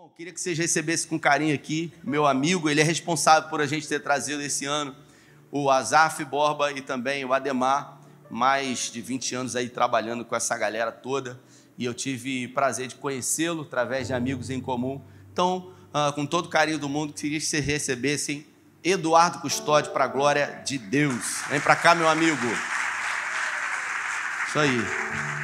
Bom, queria que vocês recebessem com carinho aqui meu amigo, ele é responsável por a gente ter trazido esse ano o Azaf Borba e também o Ademar, mais de 20 anos aí trabalhando com essa galera toda, e eu tive prazer de conhecê-lo através de amigos em comum. Então, uh, com todo o carinho do mundo, queria que vocês recebessem Eduardo Custódio para a glória de Deus. Vem para cá, meu amigo. Isso aí.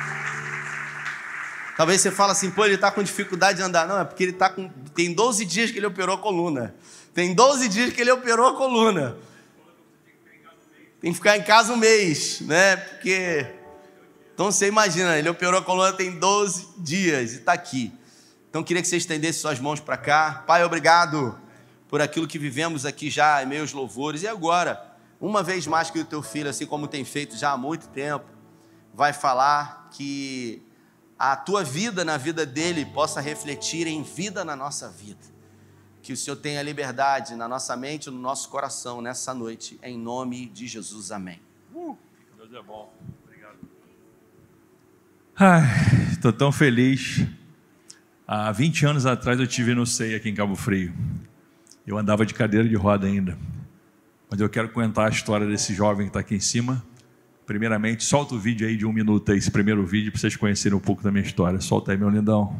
Talvez você fale assim, pô, ele está com dificuldade de andar. Não, é porque ele está com. Tem 12 dias que ele operou a coluna. Tem 12 dias que ele operou a coluna. Tem que ficar em casa um mês, né? Porque. Então você imagina, ele operou a coluna tem 12 dias e está aqui. Então queria que você estendesse suas mãos para cá. Pai, obrigado por aquilo que vivemos aqui já em meus louvores. E agora, uma vez mais que o teu filho, assim como tem feito já há muito tempo, vai falar que a tua vida na vida dele possa refletir em vida na nossa vida. Que o Senhor tenha liberdade na nossa mente e no nosso coração nessa noite, em nome de Jesus. Amém. Uh, Deus é bom. Obrigado. estou tão feliz. Há 20 anos atrás eu tive no SEI aqui em Cabo Frio. Eu andava de cadeira de roda ainda. Mas eu quero contar a história desse jovem que está aqui em cima. Primeiramente, solta o vídeo aí de um minuto esse primeiro vídeo, para vocês conhecerem um pouco da minha história. Solta aí, meu lindão.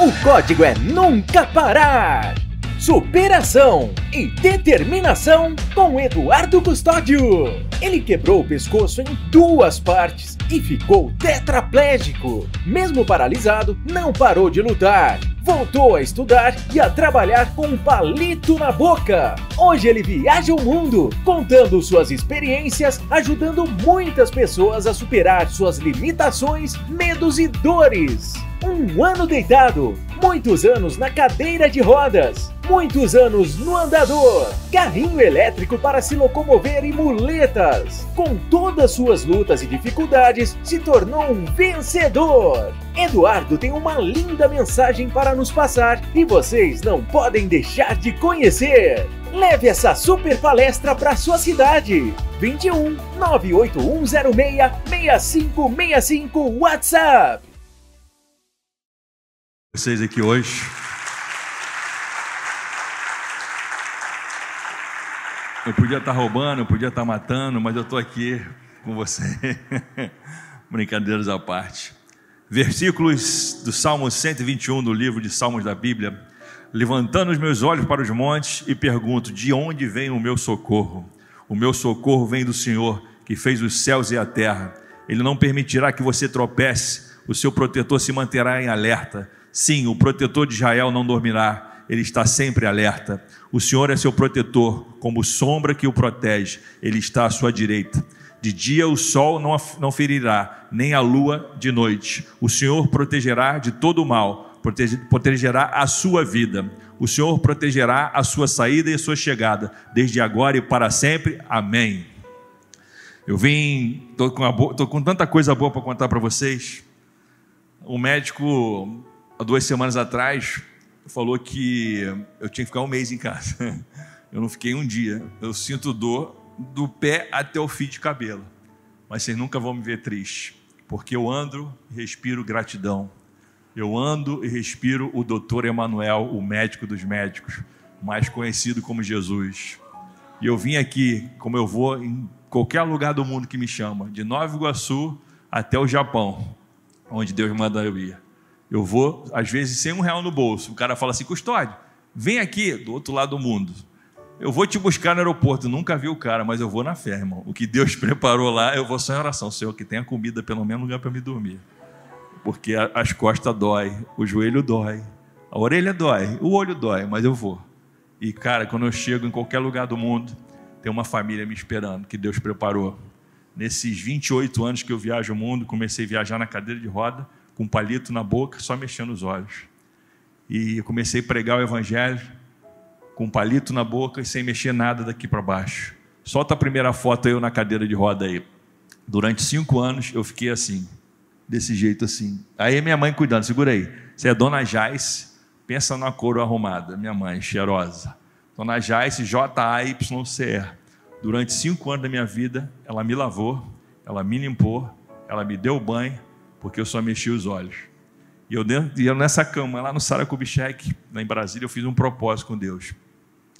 O código é nunca parar superação e determinação com Eduardo Custódio. Ele quebrou o pescoço em duas partes e ficou tetraplégico. Mesmo paralisado, não parou de lutar. Voltou a estudar e a trabalhar com um palito na boca. Hoje ele viaja o mundo, contando suas experiências, ajudando muitas pessoas a superar suas limitações, medos e dores. Um ano deitado, muitos anos na cadeira de rodas, muitos anos no andador, carrinho elétrico para se locomover e muletas. Com todas suas lutas e dificuldades, se tornou um vencedor. Eduardo tem uma linda mensagem para nos passar e vocês não podem deixar de conhecer. Leve essa super palestra para sua cidade. 21 98106 6565 WhatsApp vocês aqui hoje. Eu podia estar roubando, eu podia estar matando, mas eu estou aqui com você. Brincadeiras à parte. Versículos do Salmo 121 do livro de Salmos da Bíblia. Levantando os meus olhos para os montes e pergunto: de onde vem o meu socorro? O meu socorro vem do Senhor, que fez os céus e a terra. Ele não permitirá que você tropece, o seu protetor se manterá em alerta Sim, o protetor de Israel não dormirá, ele está sempre alerta. O Senhor é seu protetor, como sombra que o protege, ele está à sua direita. De dia o sol não, não ferirá, nem a lua de noite. O Senhor protegerá de todo o mal, protegerá a sua vida. O Senhor protegerá a sua saída e a sua chegada, desde agora e para sempre. Amém. Eu vim, estou com, com tanta coisa boa para contar para vocês. O médico há duas semanas atrás, falou que eu tinha que ficar um mês em casa. Eu não fiquei um dia. Eu sinto dor do pé até o fio de cabelo. Mas vocês nunca vão me ver triste, porque eu ando e respiro gratidão. Eu ando e respiro o doutor Emanuel, o médico dos médicos, mais conhecido como Jesus. E eu vim aqui, como eu vou em qualquer lugar do mundo que me chama, de Nova Iguaçu até o Japão, onde Deus manda eu ir. Eu vou, às vezes, sem um real no bolso. O cara fala assim: custódio, vem aqui do outro lado do mundo. Eu vou te buscar no aeroporto. Nunca vi o cara, mas eu vou na fé, irmão. O que Deus preparou lá, eu vou só em oração. Senhor, que tenha comida, pelo menos lugar para me dormir. Porque as costas dói, o joelho dói, a orelha dói, o olho dói, mas eu vou. E, cara, quando eu chego em qualquer lugar do mundo, tem uma família me esperando, que Deus preparou. Nesses 28 anos que eu viajo o mundo, comecei a viajar na cadeira de roda com um palito na boca, só mexendo os olhos. E comecei a pregar o evangelho com um palito na boca e sem mexer nada daqui para baixo. Solta a primeira foto eu na cadeira de roda aí. Durante cinco anos eu fiquei assim, desse jeito assim. Aí minha mãe cuidando, segura aí. Você é Dona Jaice, pensa numa cor arrumada, minha mãe, cheirosa. Dona Jaice, J-A-Y-C-E. Durante cinco anos da minha vida, ela me lavou, ela me limpou, ela me deu banho, porque eu só mexi os olhos. E eu, dentro, eu nessa cama, lá no Sara Kubitschek, lá em Brasília, eu fiz um propósito com Deus.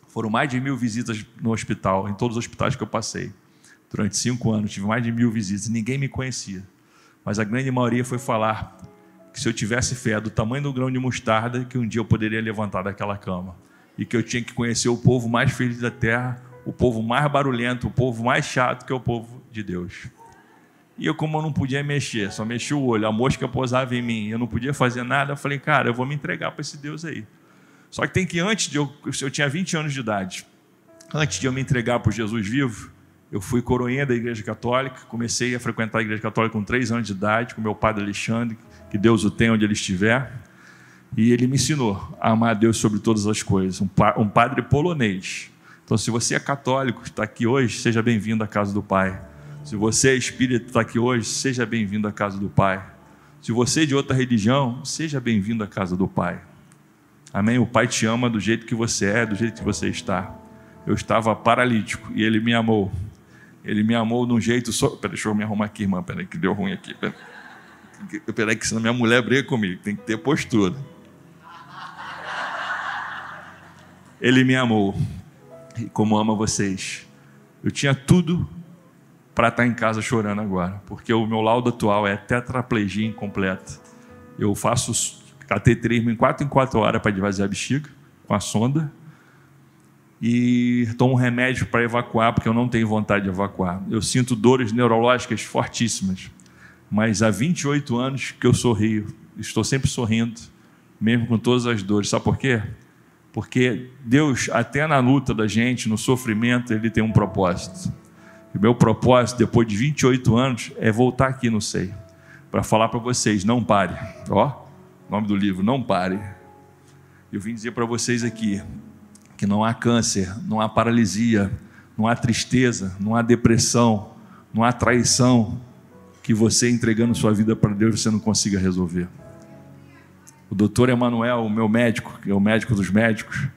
Foram mais de mil visitas no hospital, em todos os hospitais que eu passei. Durante cinco anos, tive mais de mil visitas, ninguém me conhecia. Mas a grande maioria foi falar que se eu tivesse fé do tamanho do grão de mostarda, que um dia eu poderia levantar daquela cama. E que eu tinha que conhecer o povo mais feliz da terra, o povo mais barulhento, o povo mais chato, que é o povo de Deus. E eu, como eu não podia mexer, só mexia o olho, a mosca posava em mim, eu não podia fazer nada, eu falei, cara, eu vou me entregar para esse Deus aí. Só que tem que antes de eu, eu tinha 20 anos de idade, antes de eu me entregar para Jesus vivo, eu fui coroinha da Igreja Católica, comecei a frequentar a Igreja Católica com 3 anos de idade, com meu padre Alexandre, que Deus o tenha onde ele estiver. E ele me ensinou a amar a Deus sobre todas as coisas. Um padre polonês. Então, se você é católico, está aqui hoje, seja bem-vindo à casa do Pai. Se você é espírita, está aqui hoje, seja bem-vindo à casa do Pai. Se você é de outra religião, seja bem-vindo à casa do Pai. Amém? O Pai te ama do jeito que você é, do jeito que você está. Eu estava paralítico e Ele me amou. Ele me amou de um jeito só. Peraí, deixa eu me arrumar aqui, irmã. Peraí, que deu ruim aqui. Peraí, Peraí que senão minha mulher briga comigo. Tem que ter postura. Ele me amou. Como ama vocês. Eu tinha tudo para estar em casa chorando agora. Porque o meu laudo atual é tetraplegia incompleta. Eu faço cateterismo em 4 em 4 horas para esvaziar a bexiga, com a sonda. E tomo remédio para evacuar, porque eu não tenho vontade de evacuar. Eu sinto dores neurológicas fortíssimas. Mas há 28 anos que eu sorrio. Estou sempre sorrindo, mesmo com todas as dores. Sabe por quê? Porque Deus, até na luta da gente, no sofrimento, Ele tem um propósito. E meu propósito, depois de 28 anos, é voltar aqui no SEI para falar para vocês: não pare. Ó, nome do livro, não pare. Eu vim dizer para vocês aqui que não há câncer, não há paralisia, não há tristeza, não há depressão, não há traição que você entregando sua vida para Deus você não consiga resolver. O doutor Emanuel, o meu médico, que é o médico dos médicos,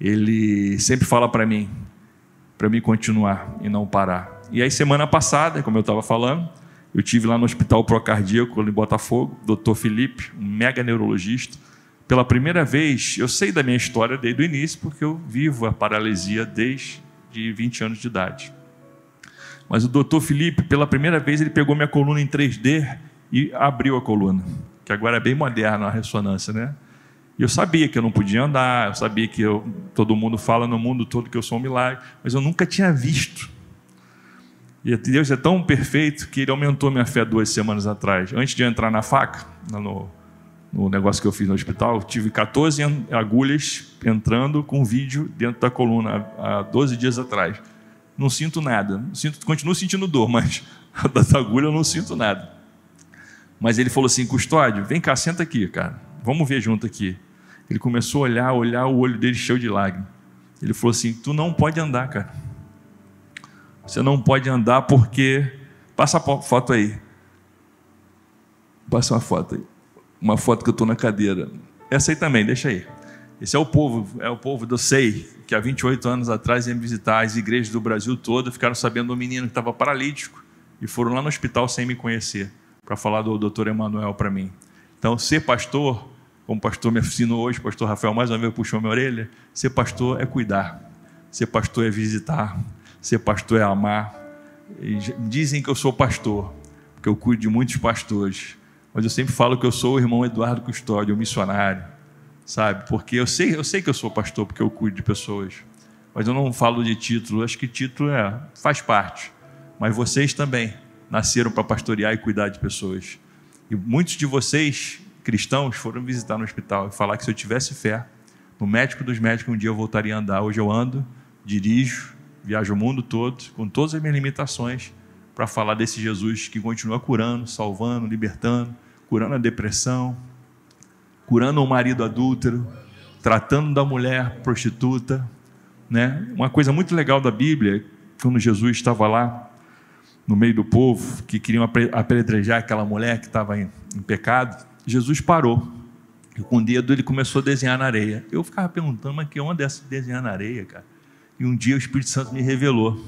ele sempre fala para mim, para mim continuar e não parar. E aí semana passada, como eu estava falando, eu tive lá no Hospital Procardíaco em Botafogo, doutor Felipe, um mega neurologista. Pela primeira vez, eu sei da minha história desde o início, porque eu vivo a paralisia desde 20 anos de idade. Mas o doutor Felipe, pela primeira vez, ele pegou minha coluna em 3D e abriu a coluna, que agora é bem moderna a ressonância, né? E eu sabia que eu não podia andar, eu sabia que eu, todo mundo fala no mundo todo que eu sou um milagre, mas eu nunca tinha visto e Deus é tão perfeito que ele aumentou minha fé duas semanas atrás. Antes de eu entrar na faca, no, no negócio que eu fiz no hospital, tive 14 agulhas entrando com vídeo dentro da coluna há 12 dias atrás. Não sinto nada. Sinto, continuo sentindo dor, mas das agulhas eu não sinto nada. Mas ele falou assim: Custódio, vem cá, senta aqui, cara. Vamos ver junto aqui. Ele começou a olhar, olhar, o olho dele cheio de lágrimas. Ele falou assim: Tu não pode andar, cara. Você não pode andar porque. Passa a foto aí. Passa uma foto aí. Uma foto que eu estou na cadeira. Essa aí também, deixa aí. Esse é o povo, é o povo do SEI, que há 28 anos atrás ia visitar as igrejas do Brasil todo, ficaram sabendo do menino que estava paralítico e foram lá no hospital sem me conhecer, para falar do doutor Emanuel para mim. Então, ser pastor, como o pastor me ensinou hoje, o pastor Rafael mais uma vez puxou minha orelha, ser pastor é cuidar, ser pastor é visitar, Ser pastor é amar. Dizem que eu sou pastor, porque eu cuido de muitos pastores. Mas eu sempre falo que eu sou o irmão Eduardo Custódio, o missionário, sabe? Porque eu sei, eu sei que eu sou pastor porque eu cuido de pessoas. Mas eu não falo de título, acho que título é, faz parte. Mas vocês também nasceram para pastorear e cuidar de pessoas. E muitos de vocês, cristãos, foram visitar no hospital e falar que se eu tivesse fé, no médico dos médicos, um dia eu voltaria a andar. Hoje eu ando, dirijo, viajo o mundo todo, com todas as minhas limitações, para falar desse Jesus que continua curando, salvando, libertando, curando a depressão, curando o marido adúltero, tratando da mulher prostituta. Né? Uma coisa muito legal da Bíblia, quando Jesus estava lá no meio do povo, que queriam apedrejar aquela mulher que estava em, em pecado, Jesus parou. E com o dedo ele começou a desenhar na areia. Eu ficava perguntando, mas que onda é essa de desenhar na areia, cara? E um dia o Espírito Santo me revelou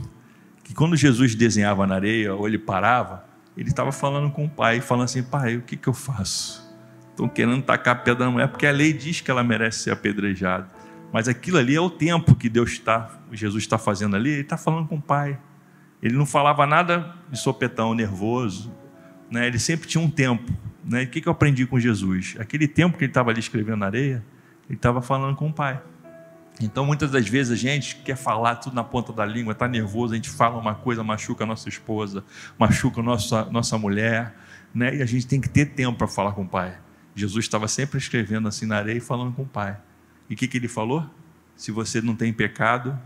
que quando Jesus desenhava na areia ou ele parava, ele estava falando com o pai, falando assim: Pai, o que, que eu faço? Estão querendo tacar pedra na mulher, porque a lei diz que ela merece ser apedrejada. Mas aquilo ali é o tempo que Deus está, Jesus está fazendo ali, ele está falando com o pai. Ele não falava nada de sopetão, nervoso. Né? Ele sempre tinha um tempo. Né? O que, que eu aprendi com Jesus? Aquele tempo que ele estava ali escrevendo na areia, ele estava falando com o pai. Então, muitas das vezes a gente quer falar tudo na ponta da língua, está nervoso, a gente fala uma coisa, machuca a nossa esposa, machuca a nossa, nossa mulher, né? e a gente tem que ter tempo para falar com o Pai. Jesus estava sempre escrevendo assim na areia e falando com o Pai. E o que, que ele falou? Se você não tem pecado,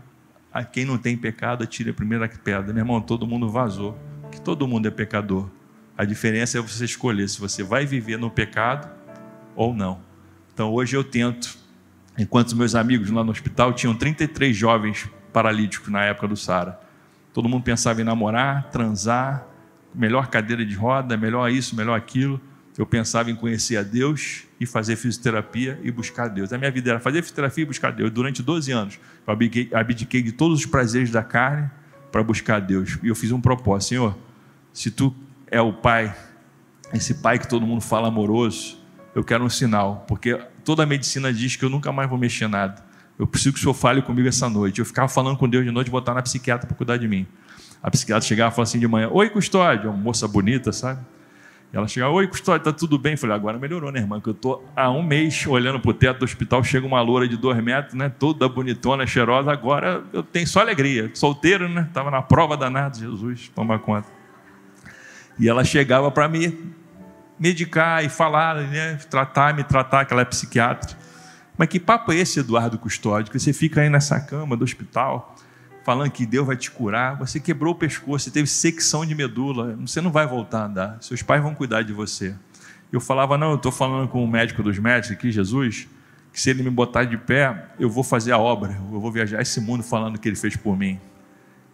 a quem não tem pecado, atire a primeira pedra. Meu irmão, todo mundo vazou, que todo mundo é pecador. A diferença é você escolher se você vai viver no pecado ou não. Então hoje eu tento enquanto meus amigos lá no hospital tinham 33 jovens paralíticos na época do Sara. Todo mundo pensava em namorar, transar, melhor cadeira de roda, melhor isso, melhor aquilo. Eu pensava em conhecer a Deus e fazer fisioterapia e buscar Deus. A minha vida era fazer fisioterapia e buscar Deus. Durante 12 anos, eu abdiquei, de todos os prazeres da carne para buscar Deus. E eu fiz um propósito, Senhor, se tu é o Pai, esse Pai que todo mundo fala amoroso, eu quero um sinal, porque toda a medicina diz que eu nunca mais vou mexer nada. Eu preciso que o senhor fale comigo essa noite. Eu ficava falando com Deus de noite, botar na psiquiatra para cuidar de mim. A psiquiatra chegava e falava assim de manhã: Oi, custódio, uma moça bonita, sabe? E ela chegava: Oi, custódio, tá tudo bem? Eu falei: Agora melhorou, né, irmã? Que eu tô há um mês olhando para o teto do hospital, chega uma loura de dois metros, né? Toda bonitona, cheirosa. Agora eu tenho só alegria. Solteiro, né? Estava na prova danada, Jesus, toma conta. E ela chegava para mim, medicar e falar, né, tratar, me tratar, que ela é psiquiatra. Mas que papo é esse, Eduardo Custódio, que você fica aí nessa cama do hospital, falando que Deus vai te curar, você quebrou o pescoço, você teve secção de medula, você não vai voltar a andar, seus pais vão cuidar de você. Eu falava, não, eu estou falando com o médico dos médicos aqui, Jesus, que se ele me botar de pé, eu vou fazer a obra, eu vou viajar esse mundo falando que ele fez por mim.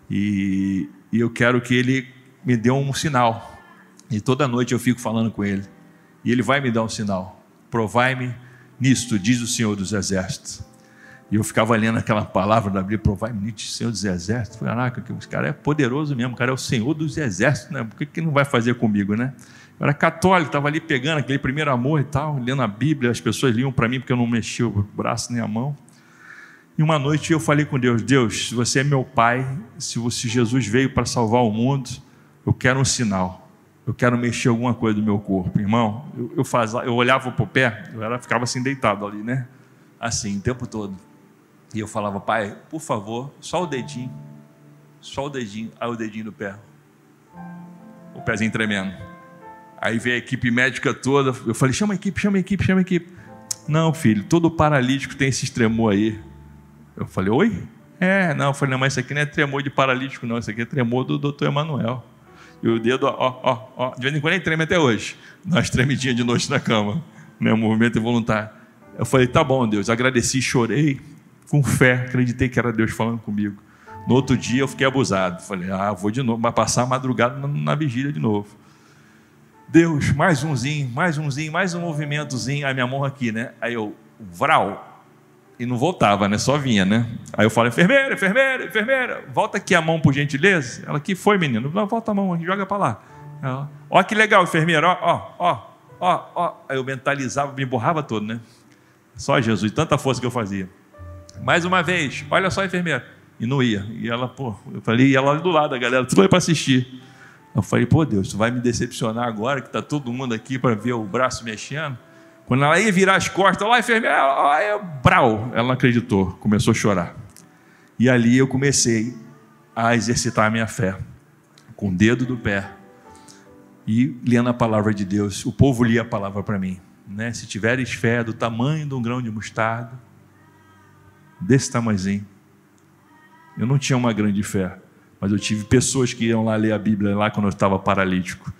E, e eu quero que ele me dê um sinal, e toda noite eu fico falando com ele. E ele vai me dar um sinal. Provai-me nisto, diz o Senhor dos Exércitos. E eu ficava lendo aquela palavra da Bíblia, provai-me nisto, Senhor dos Exércitos. Caraca, esse cara é poderoso mesmo, o cara é o Senhor dos Exércitos, né? Por que, que não vai fazer comigo, né? Eu era católico, estava ali pegando aquele primeiro amor e tal, lendo a Bíblia, as pessoas liam para mim porque eu não mexia o braço nem a mão. E uma noite eu falei com Deus: Deus, se você é meu Pai, se você, Jesus veio para salvar o mundo, eu quero um sinal eu quero mexer alguma coisa do meu corpo, irmão. Eu, eu, faz, eu olhava para o pé, eu era, ficava assim deitado ali, né? Assim, o tempo todo. E eu falava, pai, por favor, só o dedinho, só o dedinho, aí o dedinho do pé, o pezinho tremendo. Aí veio a equipe médica toda, eu falei, chama a equipe, chama a equipe, chama a equipe. Não, filho, todo paralítico tem esse tremor aí. Eu falei, oi? É, não, eu falei, não, mas isso aqui não é tremor de paralítico, não, isso aqui é tremor do doutor Emanuel. E o dedo, ó, ó, ó. De vez em quando ele treme até hoje. Nós tremidinhas de noite na cama. Né? movimento involuntário. Eu falei, tá bom, Deus. Agradeci, chorei. Com fé, acreditei que era Deus falando comigo. No outro dia eu fiquei abusado. Falei, ah, vou de novo, mas passar a madrugada na, na vigília de novo. Deus, mais umzinho, mais umzinho, mais um movimentozinho. A minha mão aqui, né? Aí eu, vral, e não voltava, né? Só vinha, né? Aí eu falo, enfermeira, enfermeira, enfermeira, volta aqui a mão por gentileza. Ela, que foi, menino? Não, volta a mão, joga para lá. Ela, ó que legal, enfermeira, ó, ó, ó, ó, ó. Aí eu mentalizava, me borrava todo, né? Só Jesus, tanta força que eu fazia. Mais uma vez, olha só, enfermeira. E não ia. E ela, pô, eu falei, e ela do lado, a galera, tudo aí para assistir. Eu falei, pô, Deus, tu vai me decepcionar agora que está todo mundo aqui para ver o braço mexendo. Quando ela ia virar as costas, lá, enfermeira, ela, ela, brau, ela não acreditou, começou a chorar. E ali eu comecei a exercitar a minha fé, com o dedo do pé, e lendo a palavra de Deus. O povo lia a palavra para mim. Né? Se tiveres fé do tamanho de um grão de mostarda, desse tamanhozinho. Eu não tinha uma grande fé, mas eu tive pessoas que iam lá ler a Bíblia lá quando eu estava paralítico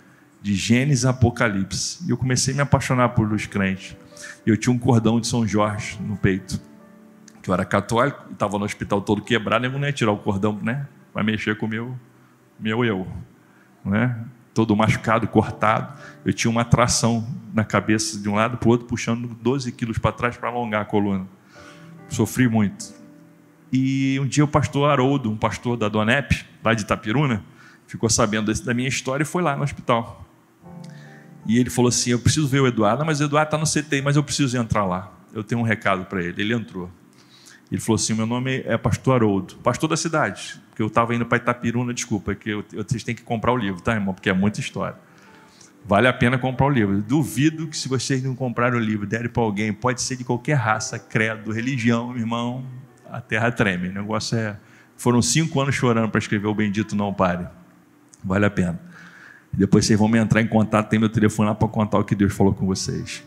de Gênesis a Apocalipse. E eu comecei a me apaixonar por os crentes. Eu tinha um cordão de São Jorge no peito. Que eu era católico, estava no hospital todo quebrado, eu não ia tirar o cordão, né? Vai mexer com o meu, meu eu. Né? Todo machucado, cortado. Eu tinha uma tração na cabeça de um lado para o outro, puxando 12 quilos para trás para alongar a coluna. Sofri muito. E um dia o pastor Haroldo, um pastor da Donep, lá de Itapiruna, ficou sabendo da minha história e foi lá no hospital. E ele falou assim: Eu preciso ver o Eduardo, mas o Eduardo está no CTI, mas eu preciso entrar lá. Eu tenho um recado para ele. Ele entrou. Ele falou assim: Meu nome é Pastor Haroldo, pastor da cidade, porque eu estava indo para Itapiruna, desculpa, que eu, vocês têm que comprar o livro, tá, irmão? Porque é muita história. Vale a pena comprar o livro. Duvido que se vocês não comprarem o livro, derem para alguém, pode ser de qualquer raça, credo, religião, irmão, a terra treme. O negócio é. Foram cinco anos chorando para escrever o Bendito Não Pare. Vale a pena. Depois vocês vão me entrar em contato, tem meu telefone lá para contar o que Deus falou com vocês.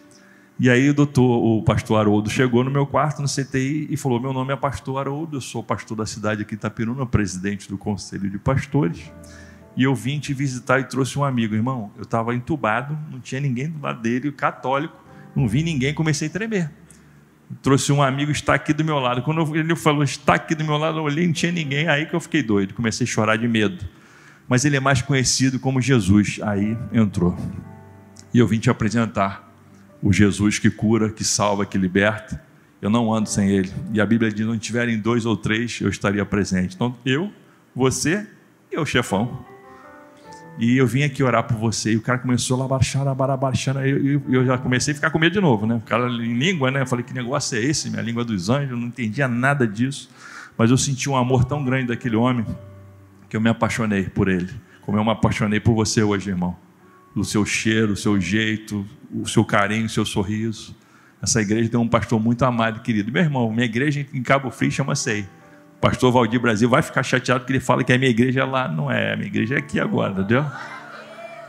E aí o doutor, o pastor Haroldo chegou no meu quarto no CTI e falou: Meu nome é pastor Haroldo, eu sou pastor da cidade aqui Itapiruna, presidente do Conselho de Pastores. E eu vim te visitar e trouxe um amigo, irmão. Eu estava entubado, não tinha ninguém do lado dele, católico, não vi ninguém, comecei a tremer. Trouxe um amigo, está aqui do meu lado. Quando ele falou, está aqui do meu lado, eu olhei, não tinha ninguém, aí que eu fiquei doido, comecei a chorar de medo mas ele é mais conhecido como Jesus. Aí entrou. E eu vim te apresentar o Jesus que cura, que salva, que liberta. Eu não ando sem ele. E a Bíblia diz: onde tiverem dois ou três, eu estaria presente. Então, eu, você e o chefão. E eu vim aqui orar por você. E o cara começou a baixar, a baixar. E eu, eu, já comecei a ficar com medo de novo, né? O cara em língua, né? Eu falei: que negócio é esse? Minha língua dos anjos. Eu não entendia nada disso. Mas eu senti um amor tão grande daquele homem que eu me apaixonei por ele, como eu me apaixonei por você hoje, irmão. O seu cheiro, o seu jeito, o seu carinho, o seu sorriso. Essa igreja tem um pastor muito amado, querido. Meu irmão, minha igreja em Cabo Frio chama SEI. Pastor Valdir Brasil vai ficar chateado que ele fala que a minha igreja é lá. Não é, a minha igreja é aqui agora, entendeu?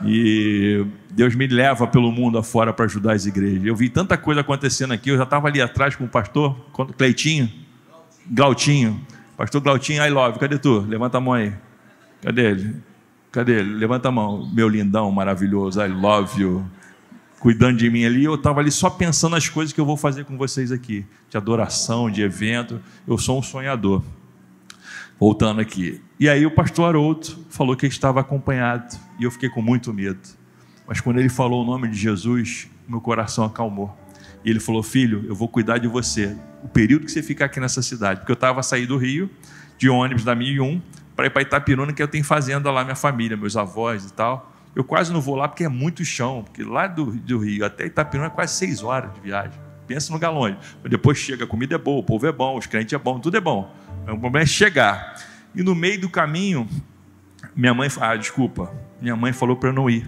E Deus me leva pelo mundo afora para ajudar as igrejas. Eu vi tanta coisa acontecendo aqui. Eu já estava ali atrás com o pastor Cleitinho, Glautinho. Pastor Glautinho, I love. Cadê tu? Levanta a mão aí. Cadê ele? Cadê ele? Levanta a mão, meu lindão maravilhoso, I love you. Cuidando de mim ali, eu estava ali só pensando nas coisas que eu vou fazer com vocês aqui, de adoração, de evento. Eu sou um sonhador. Voltando aqui. E aí o pastor Haroldo falou que estava acompanhado, e eu fiquei com muito medo. Mas quando ele falou o nome de Jesus, meu coração acalmou. E ele falou: Filho, eu vou cuidar de você. O período que você ficar aqui nessa cidade. Porque eu estava a sair do Rio, de ônibus da 1001, para ir para Itapiruna, que eu tenho fazenda lá, minha família, meus avós e tal. Eu quase não vou lá porque é muito chão, porque lá do, do Rio até Itapiruna é quase seis horas de viagem. Pensa no galões. Depois chega, a comida é boa, o povo é bom, os crentes é bom, tudo é bom. O problema é chegar. E no meio do caminho, minha mãe, ah, desculpa, minha mãe falou para eu não ir.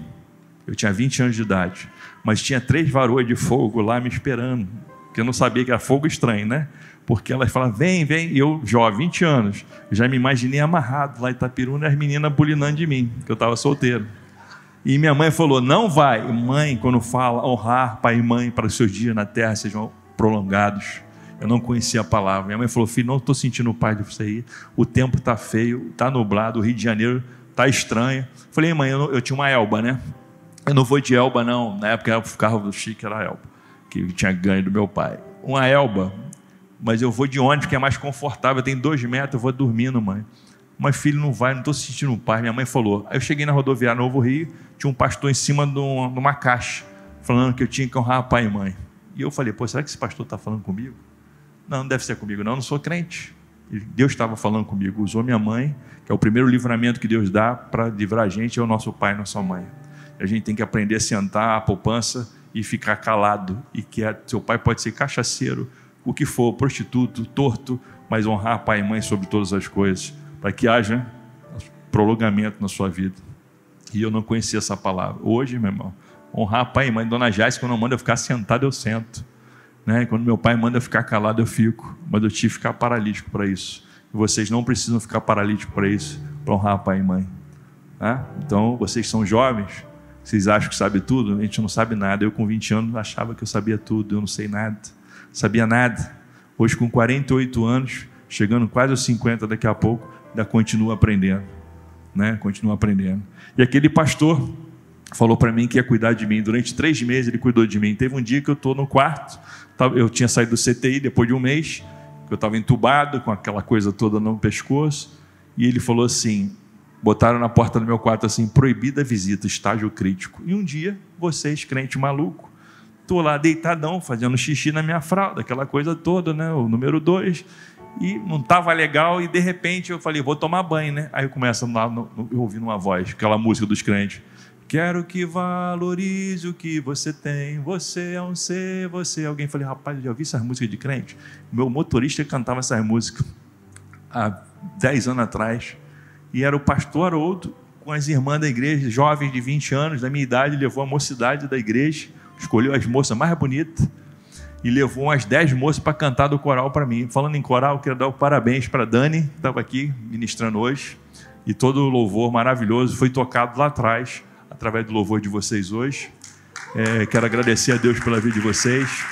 Eu tinha 20 anos de idade, mas tinha três varoas de fogo lá me esperando, porque eu não sabia que era fogo estranho, né? Porque elas falam, vem, vem, e eu, jovem, 20 anos, já me imaginei amarrado lá em Itapiruna, as meninas bulinando de mim, que eu estava solteiro. E minha mãe falou, não vai. Mãe, quando fala honrar pai e mãe para os seus dias na terra sejam prolongados. Eu não conhecia a palavra. Minha mãe falou, filho, não estou sentindo o pai de você aí. O tempo está feio, está nublado, o Rio de Janeiro está estranho. Falei, mãe, eu, eu, tinha uma Elba, né? Eu não vou de Elba, não. Na época o carro do Chique era Elba, que tinha ganho do meu pai. Uma Elba, mas eu vou de ônibus que é mais confortável, tem dois metros, eu vou dormindo, mãe. Mas filho, não vai, não estou sentindo pai. Minha mãe falou. Aí eu cheguei na rodoviária Novo Rio, tinha um pastor em cima de uma, de uma caixa, falando que eu tinha que honrar pai e mãe. E eu falei, pô, será que esse pastor está falando comigo? Não, não deve ser comigo, não, eu não sou crente. E Deus estava falando comigo, usou minha mãe, que é o primeiro livramento que Deus dá para livrar a gente, é o nosso pai e nossa mãe. A gente tem que aprender a sentar a poupança e ficar calado. E que seu pai pode ser cachaceiro, o que for, prostituto, torto, mas honrar pai e mãe sobre todas as coisas, para que haja prolongamento na sua vida. E eu não conhecia essa palavra. Hoje, meu irmão, honrar pai e mãe, dona Jais, quando manda eu ficar sentado, eu sento. Né? Quando meu pai manda eu ficar calado, eu fico. Mas eu tive que ficar paralítico para isso. E vocês não precisam ficar paralíticos para isso, para honrar pai e mãe. Né? Então, vocês são jovens, vocês acham que sabe tudo? A gente não sabe nada. Eu, com 20 anos, achava que eu sabia tudo, eu não sei nada sabia nada. Hoje, com 48 anos, chegando quase aos 50 daqui a pouco, ainda continua aprendendo. Né? Continua aprendendo. E aquele pastor falou para mim que ia cuidar de mim. Durante três meses ele cuidou de mim. Teve um dia que eu estou no quarto, eu tinha saído do CTI depois de um mês, eu estava entubado com aquela coisa toda no pescoço, e ele falou assim: botaram na porta do meu quarto assim, proibida visita, estágio crítico. E um dia, vocês, crente maluco, Estou lá deitadão, fazendo xixi na minha fralda, aquela coisa toda, né? O número dois. e não estava legal, e de repente eu falei, vou tomar banho, né? Aí eu começo lá, eu ouvindo uma voz, aquela música dos crentes. Quero que valorize o que você tem. Você é um ser, você é alguém. Falei, rapaz, eu já ouvi essas músicas de crente. Meu motorista cantava essas músicas há 10 anos atrás. E era o pastor Haroldo, com as irmãs da igreja, jovens de 20 anos, da minha idade, levou a mocidade da igreja, escolheu as moças mais bonitas e levou umas 10 moças para cantar do coral para mim. Falando em coral, quero dar o parabéns para Dani, que estava aqui ministrando hoje, e todo o louvor maravilhoso foi tocado lá atrás, através do louvor de vocês hoje. É, quero agradecer a Deus pela vida de vocês.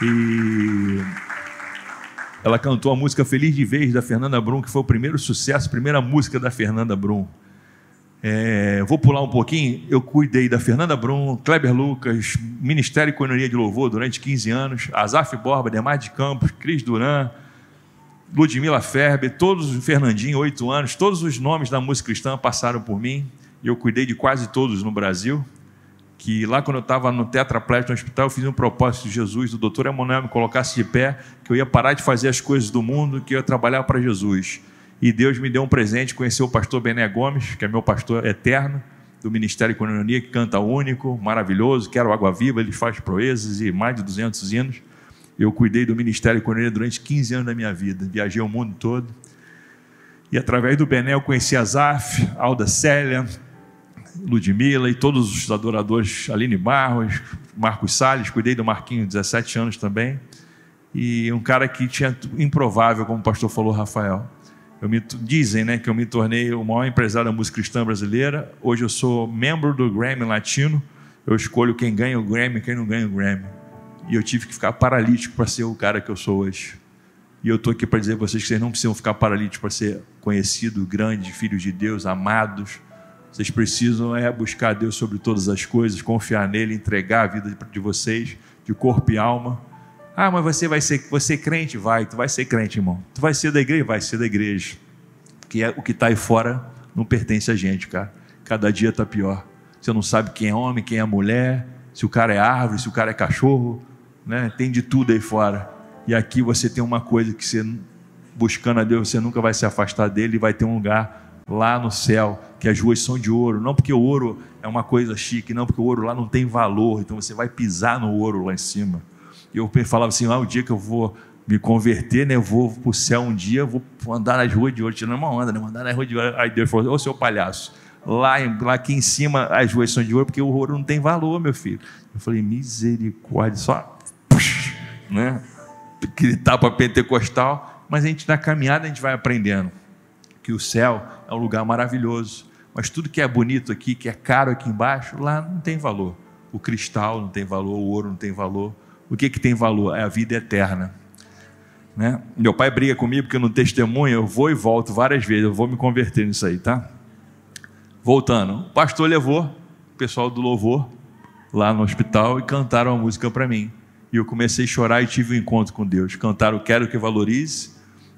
E ela cantou a música Feliz de Vez da Fernanda Brum, que foi o primeiro sucesso, primeira música da Fernanda Brum. É, vou pular um pouquinho. Eu cuidei da Fernanda Brum, Kleber Lucas, Ministério e Coinoria de Louvor durante 15 anos, Azaf Borba, Demar de Campos, Cris Duran, Ludmila Ferber, todos, Fernandinho, oito anos, todos os nomes da música cristã passaram por mim. Eu cuidei de quase todos no Brasil que lá quando eu estava no tetraplégico no hospital, eu fiz um propósito de Jesus, o doutor Emanuel me colocasse de pé, que eu ia parar de fazer as coisas do mundo, que eu ia trabalhar para Jesus. E Deus me deu um presente, conheceu o pastor Bené Gomes, que é meu pastor eterno, do Ministério Economia, que canta único, maravilhoso, quero água viva, ele faz proezas e mais de 200 hinos. Eu cuidei do Ministério Economia durante 15 anos da minha vida, viajei o mundo todo. E através do Bené eu conheci a Zaf, Alda Célia, Ludmilla e todos os adoradores, Aline Barros, Marcos Salles, cuidei do Marquinho, 17 anos também, e um cara que tinha improvável, como o pastor falou, Rafael. Me, dizem né, que eu me tornei o maior empresário da música cristã brasileira. Hoje eu sou membro do Grammy Latino. Eu escolho quem ganha o Grammy quem não ganha o Grammy. E eu tive que ficar paralítico para ser o cara que eu sou hoje. E eu estou aqui para dizer a vocês que vocês não precisam ficar paralíticos para ser conhecido, grande, filhos de Deus, amados vocês precisam é buscar Deus sobre todas as coisas, confiar nele, entregar a vida de vocês de corpo e alma. Ah, mas você vai ser, você é crente? Vai, tu vai ser crente, irmão. Tu vai ser da igreja? Vai ser da igreja. Que é o que está aí fora não pertence a gente, cara. Cada dia está pior. Você não sabe quem é homem, quem é mulher, se o cara é árvore, se o cara é cachorro, né? Tem de tudo aí fora. E aqui você tem uma coisa que você buscando a Deus, você nunca vai se afastar dele e vai ter um lugar lá no céu, que as ruas são de ouro, não porque o ouro é uma coisa chique, não porque o ouro lá não tem valor, então você vai pisar no ouro lá em cima. Eu falava assim: ah, o dia que eu vou me converter, né, eu vou para o céu um dia, vou andar nas ruas de ouro, tirando uma onda, né, andar nas ruas de ouro. Aí Deus falou: ô seu palhaço, lá, lá aqui em cima as ruas são de ouro, porque o ouro não tem valor, meu filho. Eu falei: misericórdia, só, né, aquele tapa pentecostal, mas a gente na caminhada a gente vai aprendendo que o céu é um lugar maravilhoso, mas tudo que é bonito aqui, que é caro aqui embaixo, lá não tem valor. O cristal não tem valor, o ouro não tem valor. O que, que tem valor? É a vida eterna. Né? Meu pai briga comigo porque no testemunho eu vou e volto várias vezes, eu vou me converter nisso aí, tá? Voltando, o pastor levou o pessoal do louvor lá no hospital e cantaram a música para mim. E eu comecei a chorar e tive um encontro com Deus. Cantaram Quero que Valorize,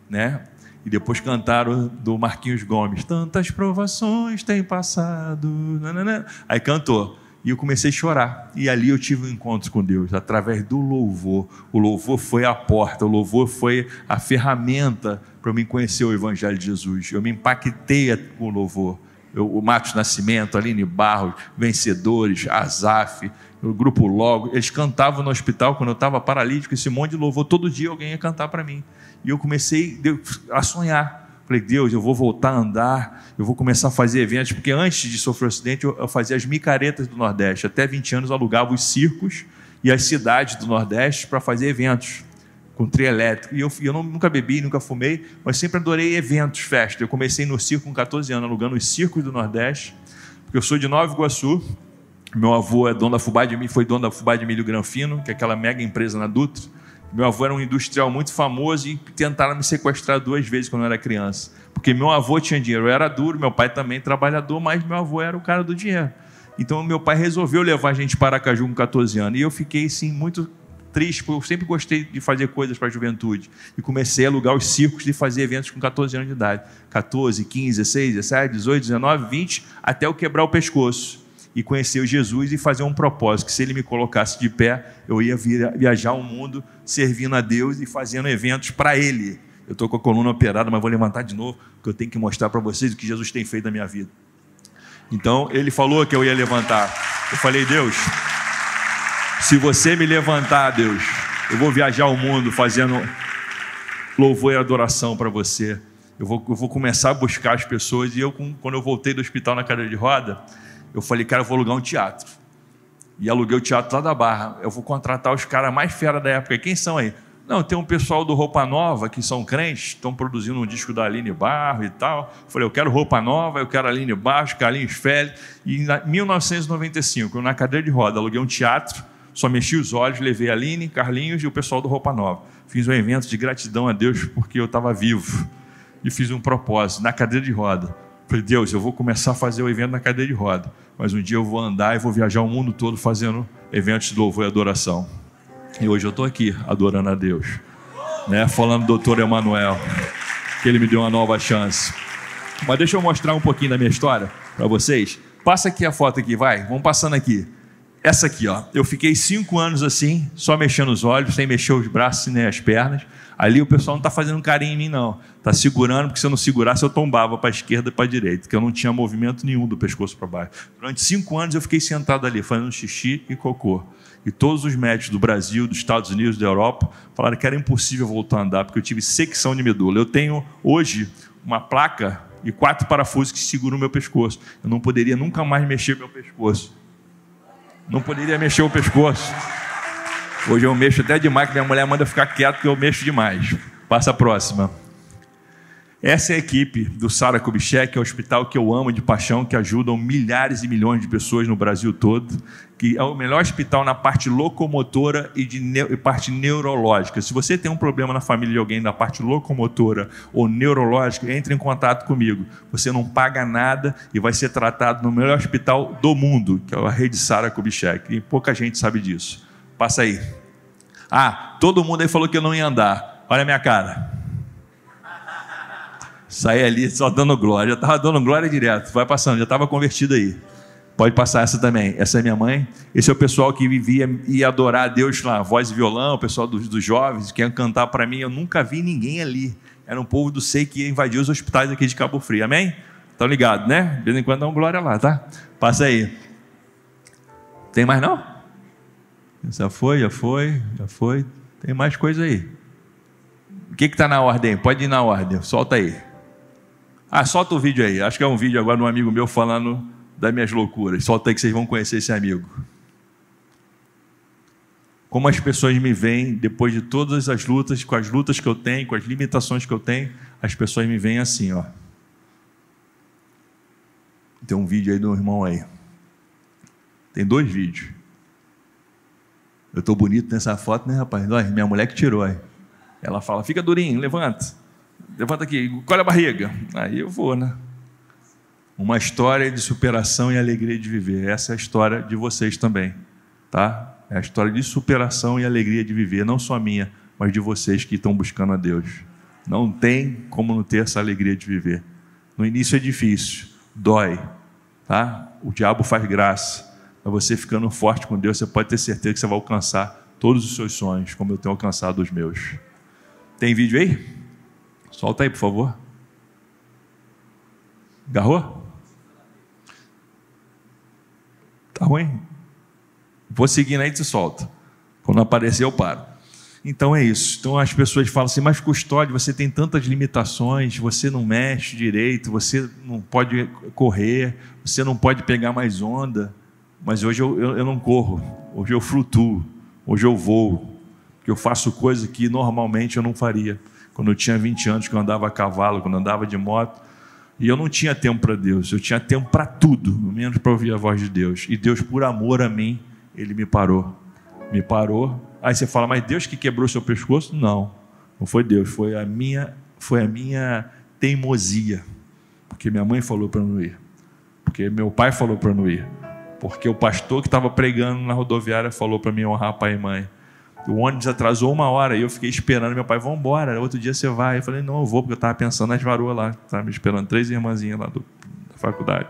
né? E depois cantaram do Marquinhos Gomes, tantas provações tem passado. Nanana. Aí cantou. E eu comecei a chorar. E ali eu tive um encontro com Deus, através do louvor. O louvor foi a porta, o louvor foi a ferramenta para me conhecer o Evangelho de Jesus. Eu me impactei com o louvor. Eu, o Matos Nascimento, Aline Barros, Vencedores, Azaf, o grupo Logo, eles cantavam no hospital quando eu estava paralítico, esse monte de louvor, todo dia alguém ia cantar para mim. E eu comecei a sonhar. Falei, Deus, eu vou voltar a andar, eu vou começar a fazer eventos, porque antes de sofrer o acidente, eu fazia as micaretas do Nordeste. Até 20 anos eu alugava os circos e as cidades do Nordeste para fazer eventos com trio elétrico. E eu, eu nunca bebi, nunca fumei, mas sempre adorei eventos, festas. Eu comecei no circo com 14 anos, alugando os circos do Nordeste, porque eu sou de Nova Iguaçu. Meu avô é dono da Fubá de Milho, foi dono da Fubá de Milho Granfino, que é aquela mega empresa na Dutra. Meu avô era um industrial muito famoso e tentaram me sequestrar duas vezes quando eu era criança. Porque meu avô tinha dinheiro, eu era duro, meu pai também trabalhador, mas meu avô era o cara do dinheiro. Então meu pai resolveu levar a gente para Aracaju com 14 anos. E eu fiquei assim muito triste, porque eu sempre gostei de fazer coisas para a juventude. E comecei a alugar os circos e fazer eventos com 14 anos de idade. 14, 15, 16, 17, 18, 19, 20, até eu quebrar o pescoço. E conhecer Jesus e fazer um propósito, que se ele me colocasse de pé, eu ia viajar o mundo servindo a Deus e fazendo eventos para ele. Eu estou com a coluna operada, mas vou levantar de novo, porque eu tenho que mostrar para vocês o que Jesus tem feito na minha vida. Então, ele falou que eu ia levantar. Eu falei, Deus, se você me levantar, Deus, eu vou viajar o mundo fazendo louvor e adoração para você. Eu vou, eu vou começar a buscar as pessoas. E eu, quando eu voltei do hospital na cadeira de roda, eu falei, cara, eu vou alugar um teatro. E aluguei o teatro lá da Barra. Eu vou contratar os caras mais fera da época. Quem são aí? Não, tem um pessoal do Roupa Nova que são crentes, estão produzindo um disco da Aline Barro e tal. Falei, eu quero Roupa Nova, eu quero Aline Barro, Carlinhos Félix. E em 1995, eu na cadeira de roda, aluguei um teatro, só mexi os olhos, levei a Aline, Carlinhos e o pessoal do Roupa Nova. Fiz um evento de gratidão a Deus porque eu estava vivo. E fiz um propósito na cadeira de roda. Falei, Deus, eu vou começar a fazer o evento na cadeira de roda mas um dia eu vou andar e vou viajar o mundo todo fazendo eventos de louvor e adoração. E hoje eu estou aqui adorando a Deus, né? falando do doutor Emanuel, que ele me deu uma nova chance. Mas deixa eu mostrar um pouquinho da minha história para vocês. Passa aqui a foto aqui, vai, vamos passando aqui. Essa aqui, ó. Eu fiquei cinco anos assim, só mexendo os olhos, sem mexer os braços nem as pernas. Ali o pessoal não está fazendo carinho em mim, não. Está segurando, porque se eu não segurasse, eu tombava para a esquerda e para a direita, porque eu não tinha movimento nenhum do pescoço para baixo. Durante cinco anos eu fiquei sentado ali, fazendo xixi e cocô. E todos os médicos do Brasil, dos Estados Unidos, da Europa, falaram que era impossível voltar a andar, porque eu tive secção de medula. Eu tenho hoje uma placa e quatro parafusos que seguram o meu pescoço. Eu não poderia nunca mais mexer meu pescoço. Não poderia mexer o pescoço. Hoje eu mexo até demais, que minha mulher manda ficar quieto, que eu mexo demais. Passa a próxima. Essa é a equipe do Sara Kubitschek, é o hospital que eu amo de paixão, que ajudam milhares e milhões de pessoas no Brasil todo, que é o melhor hospital na parte locomotora e de e parte neurológica. Se você tem um problema na família de alguém da parte locomotora ou neurológica, entre em contato comigo. Você não paga nada e vai ser tratado no melhor hospital do mundo, que é a rede Sara Kubitschek. E pouca gente sabe disso. Passa aí. Ah, todo mundo aí falou que eu não ia andar. Olha a minha cara. Saí ali só dando glória. Já estava dando glória direto. Vai passando, já estava convertido aí. Pode passar essa também. Essa é minha mãe. Esse é o pessoal que vivia e adorar a Deus lá, voz e violão, o pessoal dos, dos jovens, que ia cantar para mim. Eu nunca vi ninguém ali. Era um povo do sei que ia invadir os hospitais aqui de Cabo Frio. Amém? Estão ligados, né? De vez em quando dá um glória lá, tá? Passa aí. Tem mais não? Já foi, já foi, já foi. Tem mais coisa aí. O que está na ordem? Pode ir na ordem, solta aí. Ah, solta o vídeo aí. Acho que é um vídeo agora de um amigo meu falando das minhas loucuras. Solta aí que vocês vão conhecer esse amigo. Como as pessoas me veem depois de todas as lutas, com as lutas que eu tenho, com as limitações que eu tenho, as pessoas me veem assim, ó. Tem um vídeo aí do irmão aí. Tem dois vídeos. Eu estou bonito nessa foto, né, rapaz? Olha, minha mulher que tirou. Aí. Ela fala: fica durinho, levanta. Levanta aqui, colhe a barriga. Aí eu vou, né? Uma história de superação e alegria de viver. Essa é a história de vocês também, tá? É a história de superação e alegria de viver, não só minha, mas de vocês que estão buscando a Deus. Não tem como não ter essa alegria de viver. No início é difícil, dói, tá? O diabo faz graça, mas você ficando forte com Deus, você pode ter certeza que você vai alcançar todos os seus sonhos, como eu tenho alcançado os meus. Tem vídeo aí? Solta aí, por favor. Garrou? Tá ruim? Vou seguindo aí e te solta. Quando aparecer, eu paro. Então é isso. Então as pessoas falam assim, mas custódio, você tem tantas limitações, você não mexe direito, você não pode correr, você não pode pegar mais onda. Mas hoje eu, eu, eu não corro, hoje eu flutuo, hoje eu voo, porque eu faço coisas que normalmente eu não faria. Quando eu tinha 20 anos, que eu andava a cavalo, quando eu andava de moto, e eu não tinha tempo para Deus, eu tinha tempo para tudo, menos para ouvir a voz de Deus. E Deus, por amor a mim, Ele me parou. Me parou. Aí você fala, mas Deus que quebrou seu pescoço? Não, não foi Deus, foi a minha, foi a minha teimosia. Porque minha mãe falou para não ir. Porque meu pai falou para não ir porque o pastor que estava pregando na rodoviária falou para mim honrar pai e mãe. O ônibus atrasou uma hora e eu fiquei esperando meu pai, vamos embora, outro dia você vai. Eu falei, não, eu vou, porque eu estava pensando nas varoas lá, estava me esperando, três irmãzinhas lá do, da faculdade.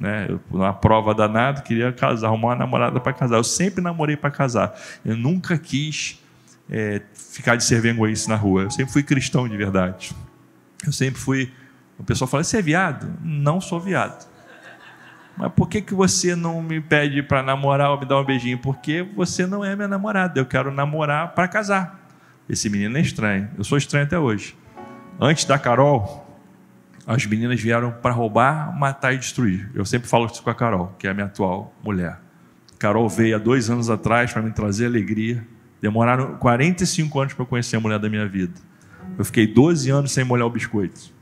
Né? Uma prova danada, queria casar, arrumar uma namorada para casar. Eu sempre namorei para casar. Eu nunca quis é, ficar de ser vergonhice na rua. Eu sempre fui cristão de verdade. Eu sempre fui. O pessoal fala: Você é viado? Não sou viado. Mas por que, que você não me pede para namorar ou me dar um beijinho? Porque você não é minha namorada. Eu quero namorar para casar. Esse menino é estranho. Eu sou estranho até hoje. Antes da Carol, as meninas vieram para roubar, matar e destruir. Eu sempre falo isso com a Carol, que é a minha atual mulher. Carol veio há dois anos atrás para me trazer alegria. Demoraram 45 anos para conhecer a mulher da minha vida. Eu fiquei 12 anos sem molhar o biscoito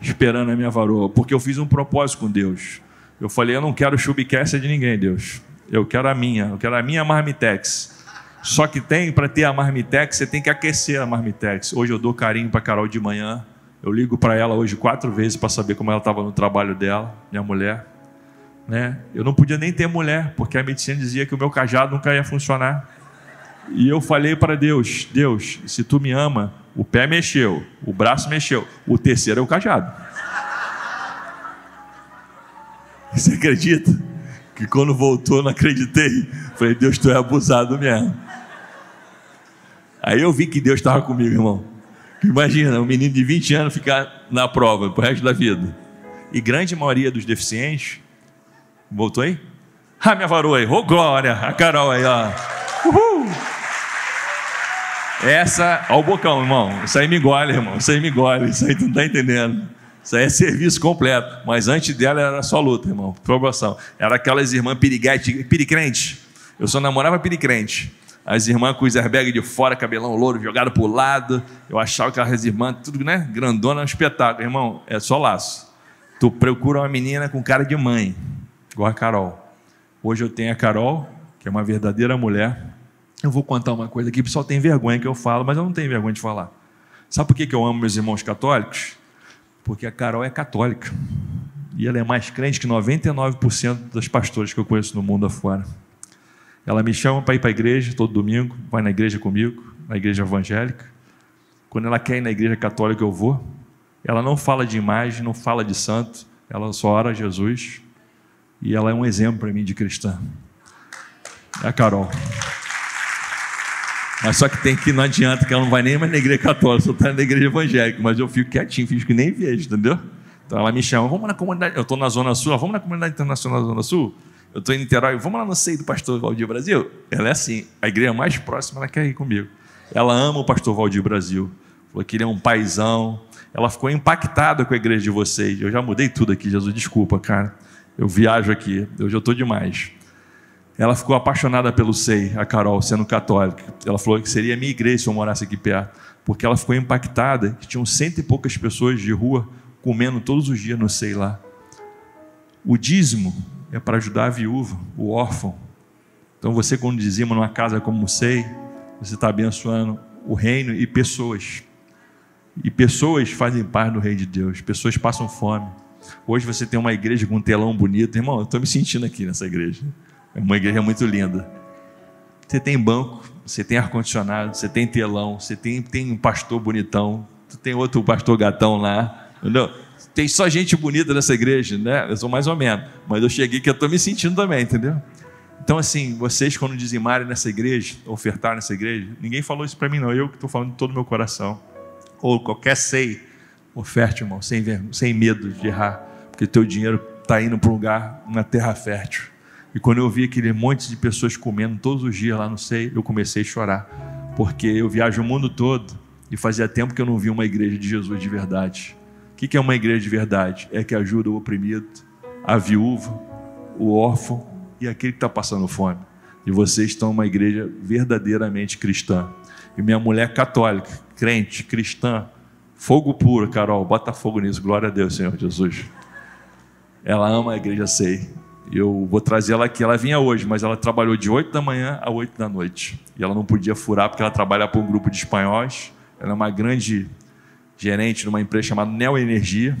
esperando a minha varoa, porque eu fiz um propósito com Deus. Eu falei, eu não quero chubicast de ninguém, Deus. Eu quero a minha, eu quero a minha marmitex. Só que tem, para ter a marmitex, você tem que aquecer a marmitex. Hoje eu dou carinho para Carol de manhã. Eu ligo para ela hoje quatro vezes para saber como ela estava no trabalho dela, minha mulher. Né? Eu não podia nem ter mulher, porque a medicina dizia que o meu cajado nunca ia funcionar. E eu falei para Deus: Deus, se tu me ama, o pé mexeu, o braço mexeu, o terceiro é o cajado. Você acredita? Que quando voltou, não acreditei. Falei, Deus, tu é abusado mesmo. Aí eu vi que Deus estava comigo, irmão. Imagina, um menino de 20 anos ficar na prova pro resto da vida. E grande maioria dos deficientes. Voltou aí? Ah, minha varoa aí. Ô, oh, glória! A Carol aí, ó. Uhul! Essa, ó o bocão, irmão. Isso aí me engole, irmão. Isso aí me engole. Isso aí tu não está entendendo. Isso aí é serviço completo. Mas antes dela era só luta, irmão. Promoção. Era aquelas irmãs piriguete, piricrente. Eu só namorava piricrente. As irmãs com os airbags de fora, cabelão louro, jogado pro lado. Eu achava que aquelas irmãs, tudo, né? Grandona, um espetáculo. Irmão, é só laço. Tu procura uma menina com cara de mãe, igual a Carol. Hoje eu tenho a Carol, que é uma verdadeira mulher eu vou contar uma coisa aqui, o pessoal tem vergonha que eu falo, mas eu não tenho vergonha de falar. Sabe por que eu amo meus irmãos católicos? Porque a Carol é católica. E ela é mais crente que 99% das pastoras que eu conheço no mundo afora. Ela me chama para ir para a igreja todo domingo, vai na igreja comigo, na igreja evangélica. Quando ela quer ir na igreja católica, eu vou. Ela não fala de imagem, não fala de santo, ela só ora a Jesus. E ela é um exemplo para mim de cristã. É a Carol. Mas só que tem que não adianta que ela não vai nem mais na igreja católica, só está na igreja evangélica. Mas eu fico quietinho, fico que nem vejo, entendeu? Então ela me chama, vamos na comunidade. Eu estou na Zona Sul, vamos na comunidade internacional da Zona Sul. Eu estou em Niterói, vamos lá no seio do pastor Valdir Brasil. Ela é assim, a igreja mais próxima, ela quer ir comigo. Ela ama o pastor Valdir Brasil. Falou que ele é um paizão. Ela ficou impactada com a igreja de vocês. Eu já mudei tudo aqui, Jesus, desculpa, cara. Eu viajo aqui, eu já estou demais. Ela ficou apaixonada pelo SEI, a Carol, sendo católica. Ela falou que seria minha igreja se eu morasse aqui perto, porque ela ficou impactada que tinham cento e poucas pessoas de rua comendo todos os dias no SEI lá. O dízimo é para ajudar a viúva, o órfão. Então você, quando dizima numa casa como o SEI, você está abençoando o reino e pessoas. E pessoas fazem parte do reino de Deus, pessoas passam fome. Hoje você tem uma igreja com um telão bonito, irmão, eu estou me sentindo aqui nessa igreja. É uma igreja muito linda. Você tem banco, você tem ar-condicionado, você tem telão, você tem, tem um pastor bonitão, tem outro pastor gatão lá, entendeu? Tem só gente bonita nessa igreja, né? Eu sou mais ou menos, mas eu cheguei que eu estou me sentindo também, entendeu? Então, assim, vocês quando dizimarem nessa igreja, ofertar nessa igreja, ninguém falou isso para mim, não. Eu que estou falando de todo o meu coração. Ou qualquer sei, oferte, irmão, sem, sem medo de errar, porque teu dinheiro está indo para um lugar, uma terra fértil. E quando eu vi aquele monte de pessoas comendo todos os dias lá no SEI, eu comecei a chorar. Porque eu viajo o mundo todo e fazia tempo que eu não vi uma igreja de Jesus de verdade. O que é uma igreja de verdade? É que ajuda o oprimido, a viúva, o órfão e aquele que está passando fome. E vocês estão uma igreja verdadeiramente cristã. E minha mulher católica, crente, cristã, fogo puro, Carol, bota fogo nisso, glória a Deus, Senhor Jesus. Ela ama a igreja SEI eu vou trazer ela aqui. Ela vinha hoje, mas ela trabalhou de 8 da manhã a 8 da noite. E ela não podia furar porque ela trabalha para um grupo de espanhóis. Ela é uma grande gerente numa empresa chamada Neo Energia.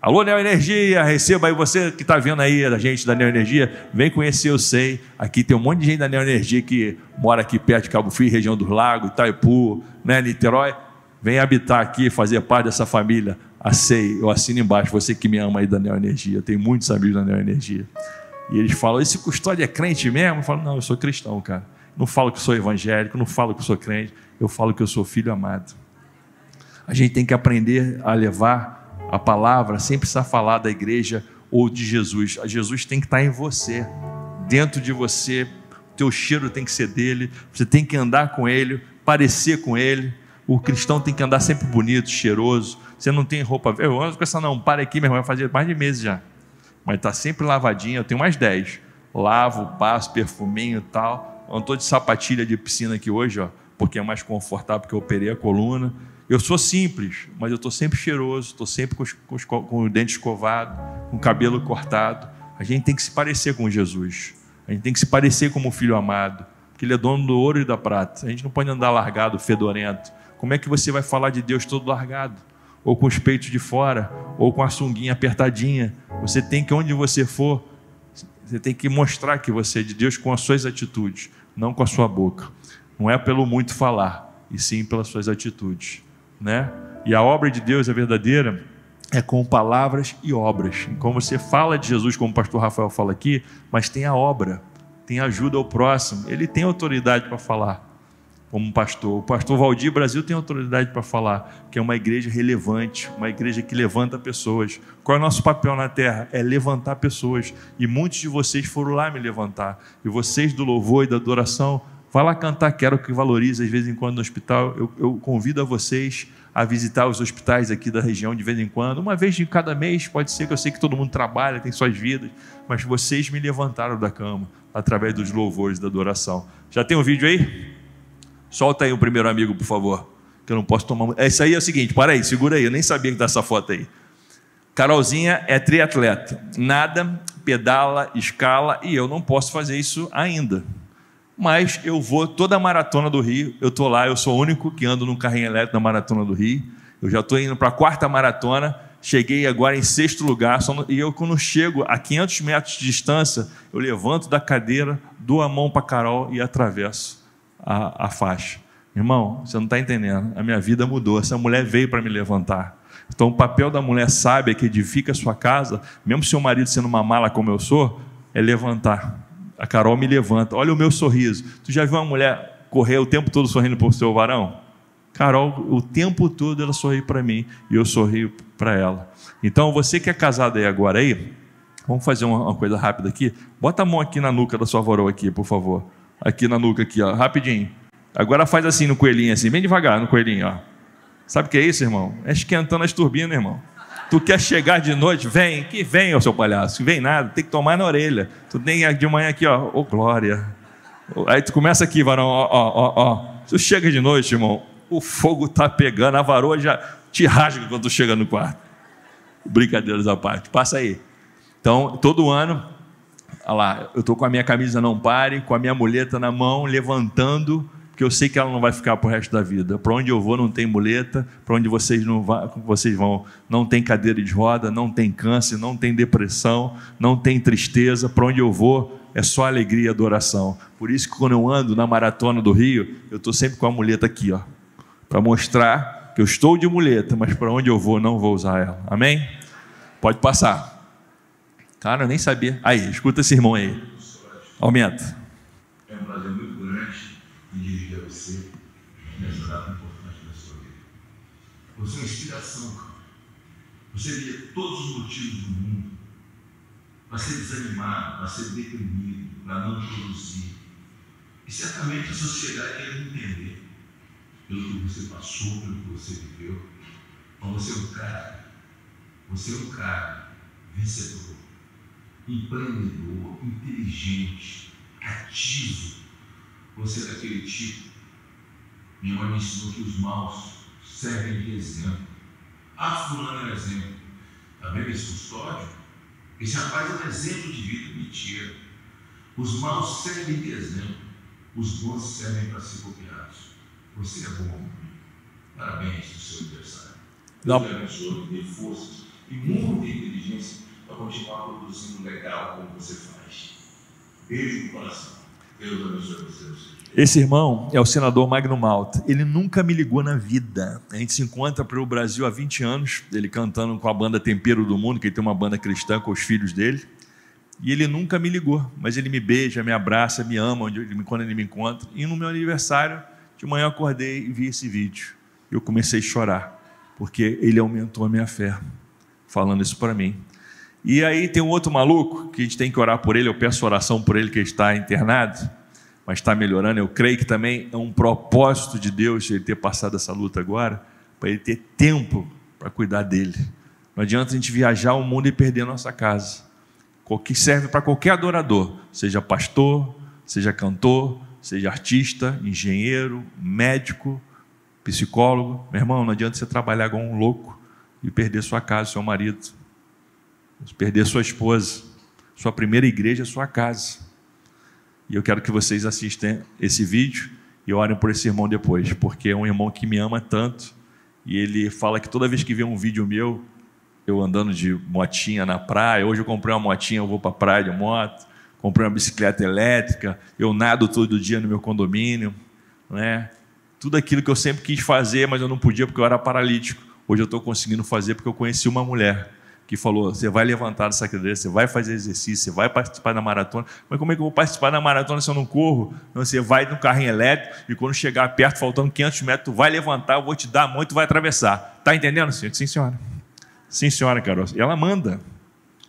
Alô, Neo Energia, receba aí você que está vendo aí a gente da Neo Energia, vem conhecer, eu sei. Aqui tem um monte de gente da Neo Energia que mora aqui perto de Cabo Frio, região dos Lagos, Itaipu, né, Niterói. Vem habitar aqui, fazer parte dessa família a SEI, eu assino embaixo, você que me ama aí da Neo Energia, tem muitos amigos da Neo Energia. E eles falam: esse custódio é crente mesmo? Eu falo: não, eu sou cristão, cara. Não falo que sou evangélico, não falo que sou crente, eu falo que eu sou filho amado. A gente tem que aprender a levar a palavra, sem precisar falar da igreja ou de Jesus. A Jesus tem que estar em você, dentro de você. O teu cheiro tem que ser dele, você tem que andar com ele, parecer com ele. O cristão tem que andar sempre bonito, cheiroso. Você não tem roupa. Eu ando com essa, não, para aqui, meu irmão, vai fazer mais de meses já mas está sempre lavadinha. Eu tenho mais 10. Lavo, passo, perfuminho e tal. Eu não estou de sapatilha de piscina aqui hoje, ó, porque é mais confortável, porque eu operei a coluna. Eu sou simples, mas eu estou sempre cheiroso, estou sempre com, os, com, os, com o dente escovado, com o cabelo cortado. A gente tem que se parecer com Jesus. A gente tem que se parecer como o filho amado, porque ele é dono do ouro e da prata. A gente não pode andar largado, fedorento. Como é que você vai falar de Deus todo largado? Ou com os peitos de fora, ou com a sunguinha apertadinha. Você tem que, onde você for, você tem que mostrar que você é de Deus com as suas atitudes, não com a sua boca. Não é pelo muito falar, e sim pelas suas atitudes, né? E a obra de Deus é verdadeira é com palavras e obras. Como você fala de Jesus, como o pastor Rafael fala aqui, mas tem a obra, tem ajuda ao próximo. Ele tem autoridade para falar como pastor. O pastor Valdir Brasil tem autoridade para falar que é uma igreja relevante, uma igreja que levanta pessoas. Qual é o nosso papel na terra? É levantar pessoas. E muitos de vocês foram lá me levantar. E vocês do louvor e da adoração, vá lá cantar Quero que valorize, às vezes em quando no hospital. Eu, eu convido a vocês a visitar os hospitais aqui da região de vez em quando, uma vez de cada mês, pode ser que eu sei que todo mundo trabalha, tem suas vidas, mas vocês me levantaram da cama através dos louvores da adoração. Já tem um vídeo aí? Solta aí o primeiro amigo, por favor. Que eu não posso tomar. É, isso aí é o seguinte, para aí, segura aí. Eu nem sabia que tá essa foto aí. Carolzinha é triatleta. Nada, pedala, escala e eu não posso fazer isso ainda. Mas eu vou toda a maratona do Rio. Eu tô lá, eu sou o único que ando num carrinho elétrico na maratona do Rio. Eu já estou indo para a quarta maratona. Cheguei agora em sexto lugar. E eu, quando chego a 500 metros de distância, eu levanto da cadeira, dou a mão para Carol e atravesso a, a faixa. Irmão, você não está entendendo. A minha vida mudou. Essa mulher veio para me levantar. Então, o papel da mulher sábia que edifica a sua casa, mesmo seu marido sendo uma mala como eu sou, é levantar. A Carol me levanta. Olha o meu sorriso. Tu já viu uma mulher correr o tempo todo sorrindo para o seu varão? Carol, o tempo todo ela sorri para mim e eu sorrio para ela. Então, você que é casado aí agora aí, vamos fazer uma, coisa rápida aqui. Bota a mão aqui na nuca da sua varoa aqui, por favor aqui na nuca, aqui, ó, rapidinho. Agora faz assim no coelhinho, assim, bem devagar no coelhinho, ó. Sabe o que é isso, irmão? É esquentando as turbinas, irmão. Tu quer chegar de noite? Vem, que vem, ô seu palhaço. Vem nada, tem que tomar na orelha. Tu tem de manhã aqui, ó, ô glória. Aí tu começa aqui, varão, ó, ó, ó. Tu chega de noite, irmão, o fogo tá pegando, a varoa já te rasga quando tu chega no quarto. Brincadeiras à parte. Passa aí. Então, todo ano Olha lá, eu estou com a minha camisa não pare, com a minha muleta na mão, levantando, porque eu sei que ela não vai ficar para o resto da vida. Para onde eu vou não tem muleta, para onde vocês, não vocês vão não tem cadeira de roda, não tem câncer, não tem depressão, não tem tristeza. Para onde eu vou é só alegria e adoração. Por isso que quando eu ando na maratona do Rio, eu estou sempre com a muleta aqui, ó, para mostrar que eu estou de muleta, mas para onde eu vou não vou usar ela. Amém? Pode passar. Cara, eu nem sabia. Aí, escuta esse irmão aí. Aumenta. É um prazer muito grande me dirigir a você nessa data importante da sua vida. Você é uma inspiração, cara. Você vê todos os motivos do mundo para ser desanimado, para ser deprimido, para não produzir. E certamente a sociedade quer entender pelo que você passou, pelo que você viveu. Mas você é um cara, você é um cara vencedor empreendedor, inteligente, ativo. Você é daquele tipo. Minha mãe me ensinou que os maus servem de exemplo. Ah, fulano é um exemplo. Está vendo esse custódio? Esse rapaz é um exemplo de vida. Mentira. Os maus servem de exemplo. Os bons servem para ser copiados. Você é bom. Parabéns no seu aniversário. Deus abençoe, dê forças e muita inteligência para continuar produzindo legal como você faz. Beijo no coração. Deus abençoe você. Esse irmão é o senador Magno Malta. Ele nunca me ligou na vida. A gente se encontra para o Brasil há 20 anos, ele cantando com a banda Tempero do Mundo, que ele tem uma banda cristã com os filhos dele. E ele nunca me ligou, mas ele me beija, me abraça, me ama quando ele me encontra. E no meu aniversário, de manhã eu acordei e vi esse vídeo. Eu comecei a chorar, porque ele aumentou a minha fé, falando isso para mim. E aí tem um outro maluco que a gente tem que orar por ele, eu peço oração por ele que está internado mas está melhorando. Eu creio que também é um propósito de Deus ele ter passado essa luta agora, para ele ter tempo para cuidar dele. Não adianta a gente viajar o mundo e perder a nossa casa. Que serve para qualquer adorador, seja pastor, seja cantor, seja artista, engenheiro, médico, psicólogo. Meu irmão, não adianta você trabalhar igual um louco e perder sua casa, seu marido, perder sua esposa. Sua primeira igreja sua casa. E eu quero que vocês assistam esse vídeo e orem por esse irmão depois, porque é um irmão que me ama tanto. E ele fala que toda vez que vê um vídeo meu, eu andando de motinha na praia, hoje eu comprei uma motinha, eu vou para a praia de moto, comprei uma bicicleta elétrica, eu nado todo dia no meu condomínio, né? Tudo aquilo que eu sempre quis fazer, mas eu não podia porque eu era paralítico. Hoje eu estou conseguindo fazer porque eu conheci uma mulher que falou: você vai levantar dessa cadeira, você vai fazer exercício, você vai participar da maratona. Mas como é que eu vou participar da maratona se eu não corro? Então, você vai no carrinho elétrico e quando chegar perto, faltando 500 metros, tu vai levantar, eu vou te dar a mão e tu vai atravessar. Está entendendo, senhor? Sim, senhora. Sim, senhora, Carol. E ela manda.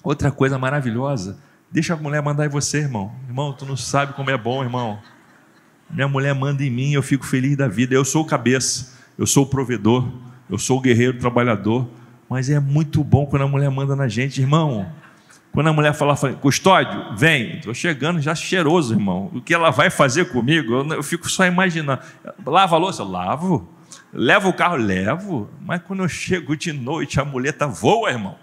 Outra coisa maravilhosa. Deixa a mulher mandar em você, irmão. Irmão, tu não sabe como é bom, irmão. Minha mulher manda em mim, eu fico feliz da vida. Eu sou o cabeça, eu sou o provedor, eu sou o guerreiro trabalhador. Mas é muito bom quando a mulher manda na gente, irmão. Quando a mulher fala, custódio, vem, estou chegando já cheiroso, irmão. O que ela vai fazer comigo? Eu, eu fico só imaginando. Lava a louça? Lavo. Leva o carro? Levo. Mas quando eu chego de noite, a mulher voa, irmão.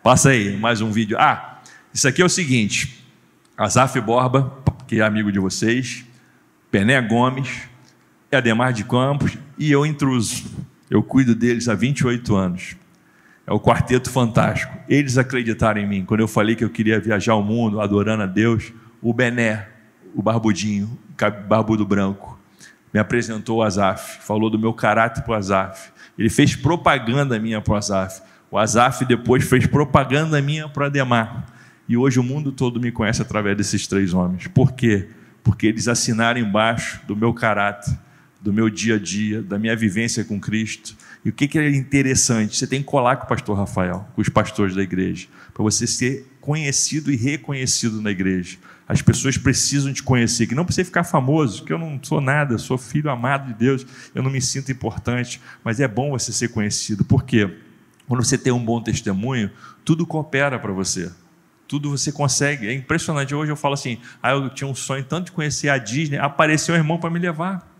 Passa aí, mais um vídeo. Ah, isso aqui é o seguinte: Azaf Borba, que é amigo de vocês, Pené Gomes, Ademar de Campos e eu intruso. Eu cuido deles há 28 anos. É o quarteto fantástico. Eles acreditaram em mim. Quando eu falei que eu queria viajar o mundo adorando a Deus, o Bené, o barbudinho, barbudo branco, me apresentou o Azaf, falou do meu caráter para o Azaf. Ele fez propaganda minha para o Azaf. O Azaf depois fez propaganda minha para o Ademar. E hoje o mundo todo me conhece através desses três homens. Por quê? Porque eles assinaram embaixo do meu caráter do meu dia a dia, da minha vivência com Cristo. E o que, é interessante? Você tem que colar com o pastor Rafael, com os pastores da igreja, para você ser conhecido e reconhecido na igreja. As pessoas precisam te conhecer, que não precisa ficar famoso, que eu não sou nada, sou filho amado de Deus, eu não me sinto importante, mas é bom você ser conhecido. Por quê? Quando você tem um bom testemunho, tudo coopera para você. Tudo você consegue. É impressionante. Hoje eu falo assim: ah, eu tinha um sonho tanto de conhecer a Disney, apareceu um irmão para me levar.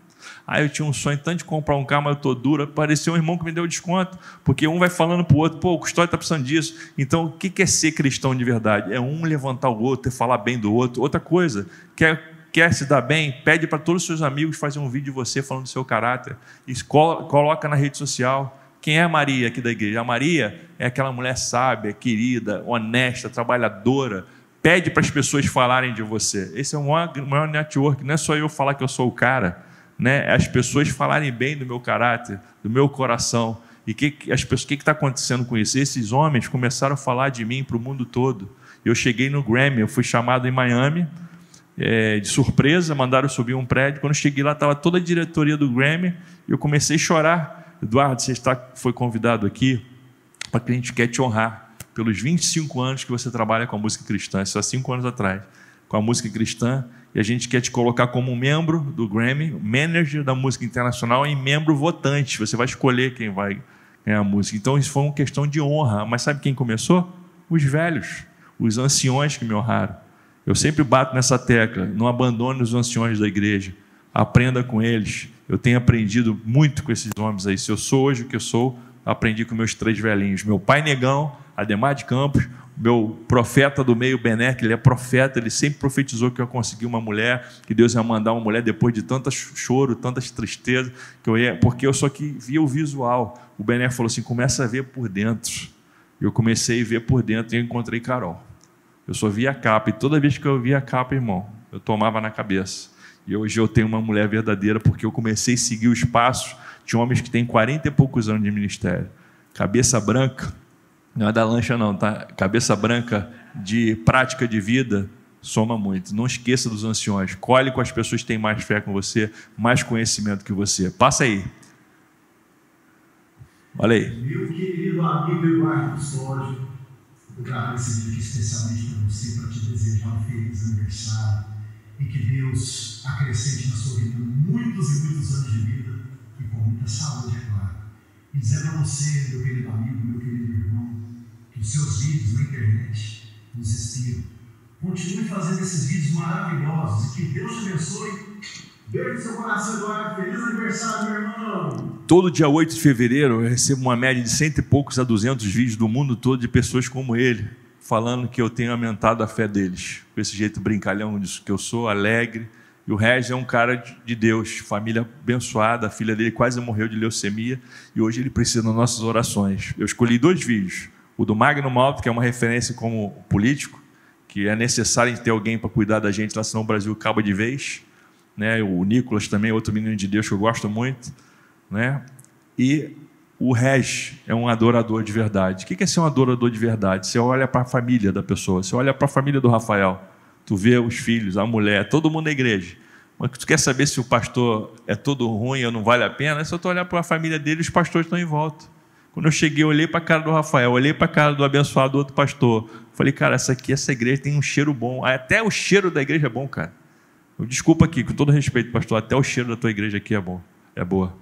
Ah, eu tinha um sonho tanto de comprar um carro, mas eu estou dura. Apareceu um irmão que me deu desconto, porque um vai falando para o outro, pô, o custódio está precisando disso. Então, o que é ser cristão de verdade? É um levantar o outro e falar bem do outro. Outra coisa, quer, quer se dar bem, pede para todos os seus amigos fazer um vídeo de você falando do seu caráter. E coloca na rede social. Quem é a Maria aqui da igreja? A Maria é aquela mulher sábia, querida, honesta, trabalhadora. Pede para as pessoas falarem de você. Esse é o maior, maior network. Não é só eu falar que eu sou o cara né, as pessoas falarem bem do meu caráter, do meu coração. E o que está acontecendo com isso? Esses homens começaram a falar de mim para o mundo todo. Eu cheguei no Grammy, eu fui chamado em Miami, é, de surpresa, mandaram subir um prédio. Quando eu cheguei lá, estava toda a diretoria do Grammy e eu comecei a chorar. Eduardo, você está, foi convidado aqui para que a gente quer te honrar pelos 25 anos que você trabalha com a música cristã, isso há cinco anos atrás, com a música cristã e a gente quer te colocar como membro do Grammy, manager da música internacional e membro votante. Você vai escolher quem vai ganhar a música. Então isso foi uma questão de honra. Mas sabe quem começou? Os velhos, os anciões que me honraram. Eu sempre bato nessa tecla: não abandone os anciões da igreja. Aprenda com eles. Eu tenho aprendido muito com esses homens aí. Se eu sou hoje o que eu sou, aprendi com meus três velhinhos. Meu pai Negão, Ademar de Campos, meu profeta do meio, que ele é profeta, ele sempre profetizou que eu ia conseguir uma mulher, que Deus ia mandar uma mulher depois de tanto choro, tantas tristezas, que eu ia, porque eu só que via o visual. O Bené falou assim: começa a ver por dentro. Eu comecei a ver por dentro e encontrei Carol. Eu só via a capa, e toda vez que eu via a capa, irmão, eu tomava na cabeça. E hoje eu tenho uma mulher verdadeira porque eu comecei a seguir os passos de homens que têm 40 e poucos anos de ministério. Cabeça branca, não é da lancha não, tá? Cabeça branca de prática de vida soma muito. Não esqueça dos anciões. Colhe com as pessoas que têm mais fé com você, mais conhecimento que você. Passa aí. Olha aí. Meu querido amigo Eduardo Custódio, eu gravo esse vídeo especialmente para você, para te desejar um feliz aniversário e que Deus acrescente na sua vida muitos e muitos anos de vida e com muita saúde, é claro. E dizer para você, meu querido amigo, meu querido irmão, os seus vídeos na internet nos inspiram. Continue fazendo esses vídeos maravilhosos que Deus te abençoe. Beijo no seu coração, Eduardo. Feliz aniversário, meu irmão. Todo dia 8 de fevereiro eu recebo uma média de cento e poucos a 200 vídeos do mundo todo de pessoas como ele, falando que eu tenho aumentado a fé deles. Com esse jeito brincalhão disso que eu sou, alegre. E o Regis é um cara de Deus, família abençoada, a filha dele quase morreu de leucemia e hoje ele precisa das nossas orações. Eu escolhi dois vídeos. O do Magno Malta, que é uma referência como político, que é necessário ter alguém para cuidar da gente, lá senão o Brasil acaba de vez. Né? O Nicolas também, outro menino de Deus que eu gosto muito. Né? E o Regis é um adorador de verdade. O que é ser um adorador de verdade? Você olha para a família da pessoa, você olha para a família do Rafael, tu vê os filhos, a mulher, todo mundo na igreja. Mas tu quer saber se o pastor é todo ruim ou não vale a pena? É só tu olhar para a família dele os pastores estão em volta. Quando eu cheguei, eu olhei para a cara do Rafael, olhei para a cara do abençoado outro pastor. Falei, cara, essa aqui, essa igreja tem um cheiro bom. Até o cheiro da igreja é bom, cara. Desculpa aqui, com todo respeito, pastor, até o cheiro da tua igreja aqui é bom, é boa.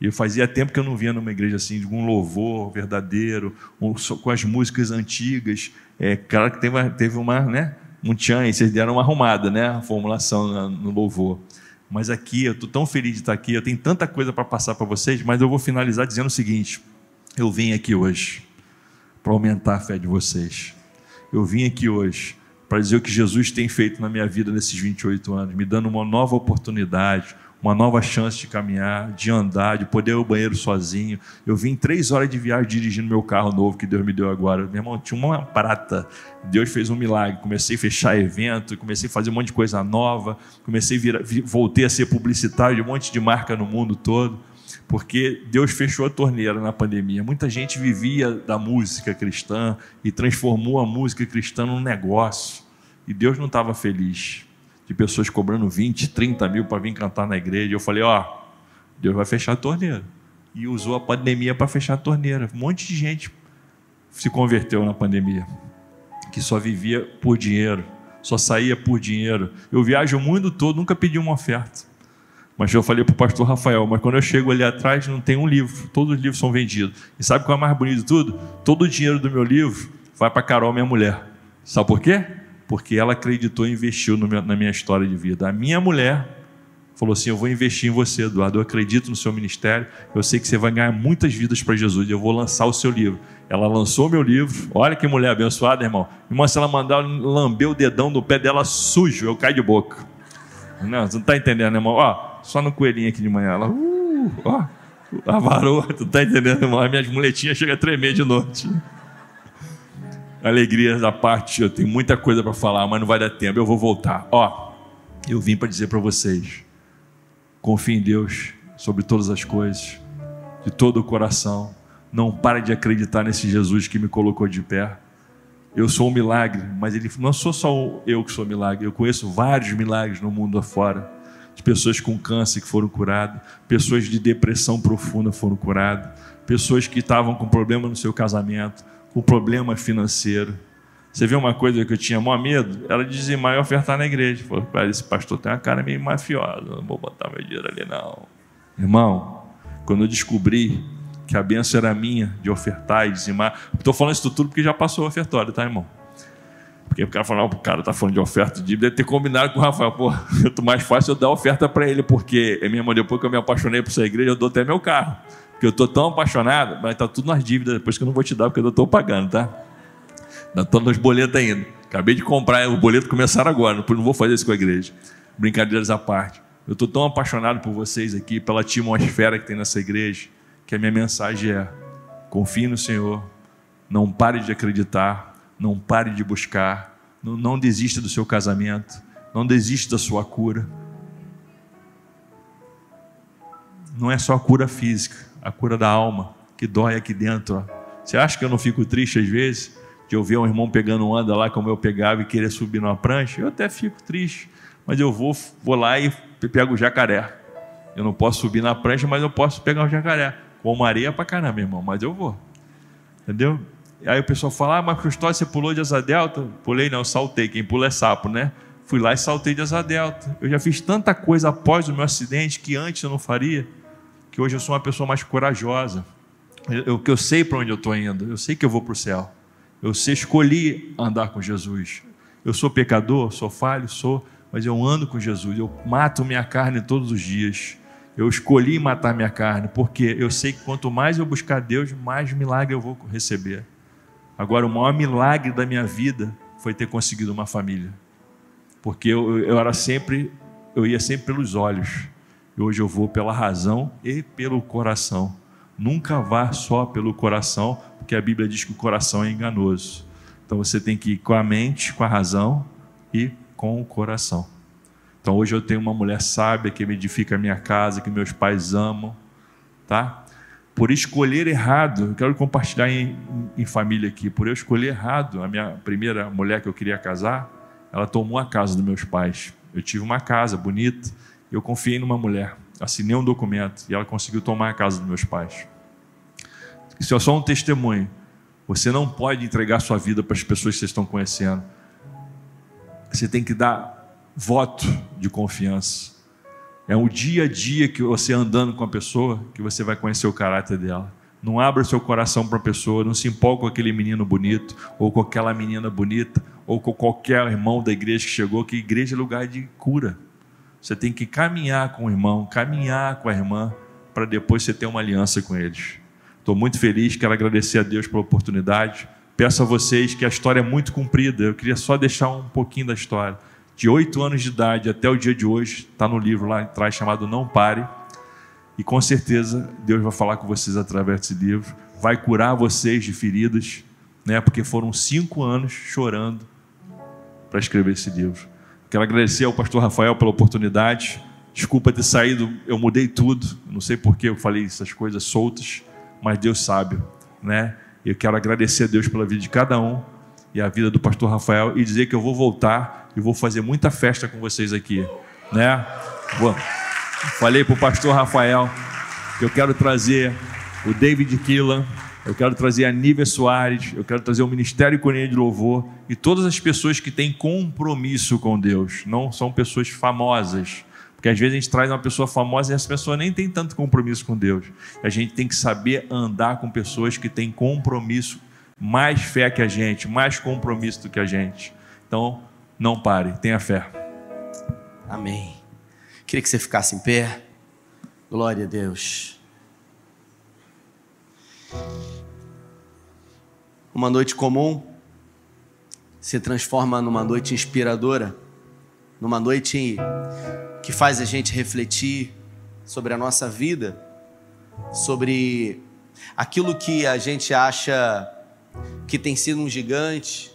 E eu fazia tempo que eu não vinha numa igreja assim, de um louvor verdadeiro, um, com as músicas antigas. É claro que teve uma, teve uma né, um tchan, vocês deram uma arrumada, né, a formulação no louvor. Mas aqui, eu estou tão feliz de estar aqui, eu tenho tanta coisa para passar para vocês, mas eu vou finalizar dizendo o seguinte: eu vim aqui hoje para aumentar a fé de vocês. Eu vim aqui hoje para dizer o que Jesus tem feito na minha vida nesses 28 anos, me dando uma nova oportunidade, uma nova chance de caminhar, de andar, de poder ir ao banheiro sozinho. Eu vim três horas de viagem dirigindo meu carro novo que Deus me deu agora. Meu irmão, tinha uma prata. Deus fez um milagre. Comecei a fechar evento, comecei a fazer um monte de coisa nova, comecei a virar, voltei a ser publicitário de um monte de marca no mundo todo porque Deus fechou a torneira na pandemia. Muita gente vivia da música cristã e transformou a música cristã num negócio. E Deus não estava feliz de pessoas cobrando 20, 30 mil para vir cantar na igreja. Eu falei: Ó, Deus vai fechar a torneira. E usou a pandemia para fechar a torneira. Um monte de gente se converteu na pandemia, que só vivia por dinheiro, só saía por dinheiro. Eu viajo o mundo todo, nunca pedi uma oferta. Mas eu falei para o pastor Rafael, mas quando eu chego ali atrás não tem um livro, todos os livros são vendidos. E sabe qual é mais bonito de tudo? Todo o dinheiro do meu livro vai para Carol, minha mulher. Sabe por quê? Porque ela acreditou e investiu meu, na minha história de vida. A minha mulher falou assim: Eu vou investir em você, Eduardo. Eu acredito no seu ministério. Eu sei que você vai ganhar muitas vidas para Jesus. Eu vou lançar o seu livro. Ela lançou meu livro. Olha que mulher abençoada, irmão. Irmão, se ela mandar lamber o dedão do pé dela sujo, eu caio de boca. Não, você não está entendendo, irmão? Ó, só no coelhinho aqui de manhã. Ela, uh, ó, a varoa, tu tá entendendo, irmão? As minhas muletinhas chegam a tremer de noite. Alegrias à parte, eu tenho muita coisa para falar, mas não vai dar tempo, eu vou voltar. Ó, eu vim para dizer para vocês: confie em Deus sobre todas as coisas, de todo o coração. Não pare de acreditar nesse Jesus que me colocou de pé. Eu sou um milagre, mas ele não sou só eu que sou milagre, eu conheço vários milagres no mundo afora de pessoas com câncer que foram curadas, pessoas de depressão profunda foram curadas, pessoas que estavam com problema no seu casamento, com problema financeiro. Você vê uma coisa que eu tinha maior medo? Ela dizia mais ofertar na igreja. Falou, esse pastor tem uma cara meio mafiosa, não vou botar meu dinheiro ali não. Irmão, quando eu descobri que a benção era minha de ofertar e dizimar, estou falando isso tudo porque já passou o ofertório, tá, irmão? Porque o cara falou, o cara tá falando de oferta de deve ter combinado com o Rafael. Pô, eu mais fácil eu dar oferta para ele, porque, é mesmo depois que eu me apaixonei por essa igreja, eu dou até meu carro. Porque eu tô tão apaixonado, mas tá tudo nas dívidas, depois que eu não vou te dar, porque eu estou pagando, tá? Ainda estou nos boletos ainda. Acabei de comprar, o boleto começaram agora, não vou fazer isso com a igreja. Brincadeiras à parte. Eu estou tão apaixonado por vocês aqui, pela atmosfera que tem nessa igreja, que a minha mensagem é: confie no Senhor, não pare de acreditar, não pare de buscar, Não, não desista do seu casamento. Não desista da sua cura. Não é só a cura física, a cura da alma, que dói aqui dentro. Ó. Você acha que eu não fico triste às vezes? De eu ver um irmão pegando onda lá como eu pegava e querer subir numa prancha? Eu até fico triste. Mas eu vou, vou lá e pego o jacaré. Eu não posso subir na prancha, mas eu posso pegar o jacaré. Com areia pra caramba, irmão, mas eu vou. Entendeu? Aí o pessoal fala, ah, mas Custódio, você pulou de asa delta? Pulei não, saltei. Quem pula é sapo, né? Fui lá e saltei de asa delta. Eu já fiz tanta coisa após o meu acidente que antes eu não faria, que hoje eu sou uma pessoa mais corajosa. Eu, que eu sei para onde eu estou indo, eu sei que eu vou para o céu. Eu sei, escolhi andar com Jesus. Eu sou pecador, sou falho, sou, mas eu ando com Jesus. Eu mato minha carne todos os dias. Eu escolhi matar minha carne, porque eu sei que quanto mais eu buscar Deus, mais milagre eu vou receber. Agora, o maior milagre da minha vida foi ter conseguido uma família. Porque eu, eu era sempre, eu ia sempre pelos olhos. E hoje eu vou pela razão e pelo coração. Nunca vá só pelo coração, porque a Bíblia diz que o coração é enganoso. Então você tem que ir com a mente, com a razão e com o coração. Então hoje eu tenho uma mulher sábia que me edifica a minha casa, que meus pais amam, tá? Por escolher errado, quero compartilhar em, em, família aqui, por eu escolher errado, a minha primeira mulher que eu queria casar, ela tomou a casa dos meus pais. Eu tive uma casa bonita, eu confiei numa mulher, assinei um documento e ela conseguiu tomar a casa dos meus pais. Isso é só um testemunho. Você não pode entregar sua vida para as pessoas que vocês estão conhecendo. Você tem que dar voto de confiança. É o dia a dia que você andando com a pessoa que você vai conhecer o caráter dela. Não abra seu coração para a pessoa, não se empolgue com aquele menino bonito, ou com aquela menina bonita, ou com qualquer irmão da igreja que chegou, que igreja é lugar de cura. Você tem que caminhar com o irmão, caminhar com a irmã, para depois você ter uma aliança com eles. Estou muito feliz, quero agradecer a Deus pela oportunidade. Peço a vocês que a história é muito comprida, eu queria só deixar um pouquinho da história de oito anos de idade até o dia de hoje, está no livro lá atrás chamado Não Pare. E com certeza Deus vai falar com vocês através desse livro, vai curar vocês de feridas, né? Porque foram cinco anos chorando para escrever esse livro. Quero agradecer ao pastor Rafael pela oportunidade. Desculpa ter saído, eu mudei tudo. Não sei por que eu falei essas coisas soltas, mas Deus sabe, né? Eu quero agradecer a Deus pela vida de cada um e a vida do pastor Rafael e dizer que eu vou voltar e vou fazer muita festa com vocês aqui, né? Bom, falei para o pastor Rafael que eu quero trazer o David Killan, eu quero trazer a Nívia Soares, eu quero trazer o Ministério Coríneo de Louvor e todas as pessoas que têm compromisso com Deus, não são pessoas famosas, porque às vezes a gente traz uma pessoa famosa e essa pessoa nem tem tanto compromisso com Deus. A gente tem que saber andar com pessoas que têm compromisso mais fé que a gente, mais compromisso do que a gente. Então, não pare, tenha fé. Amém. Queria que você ficasse em pé. Glória a Deus. Uma noite comum se transforma numa noite inspiradora, numa noite que faz a gente refletir sobre a nossa vida, sobre aquilo que a gente acha que tem sido um gigante,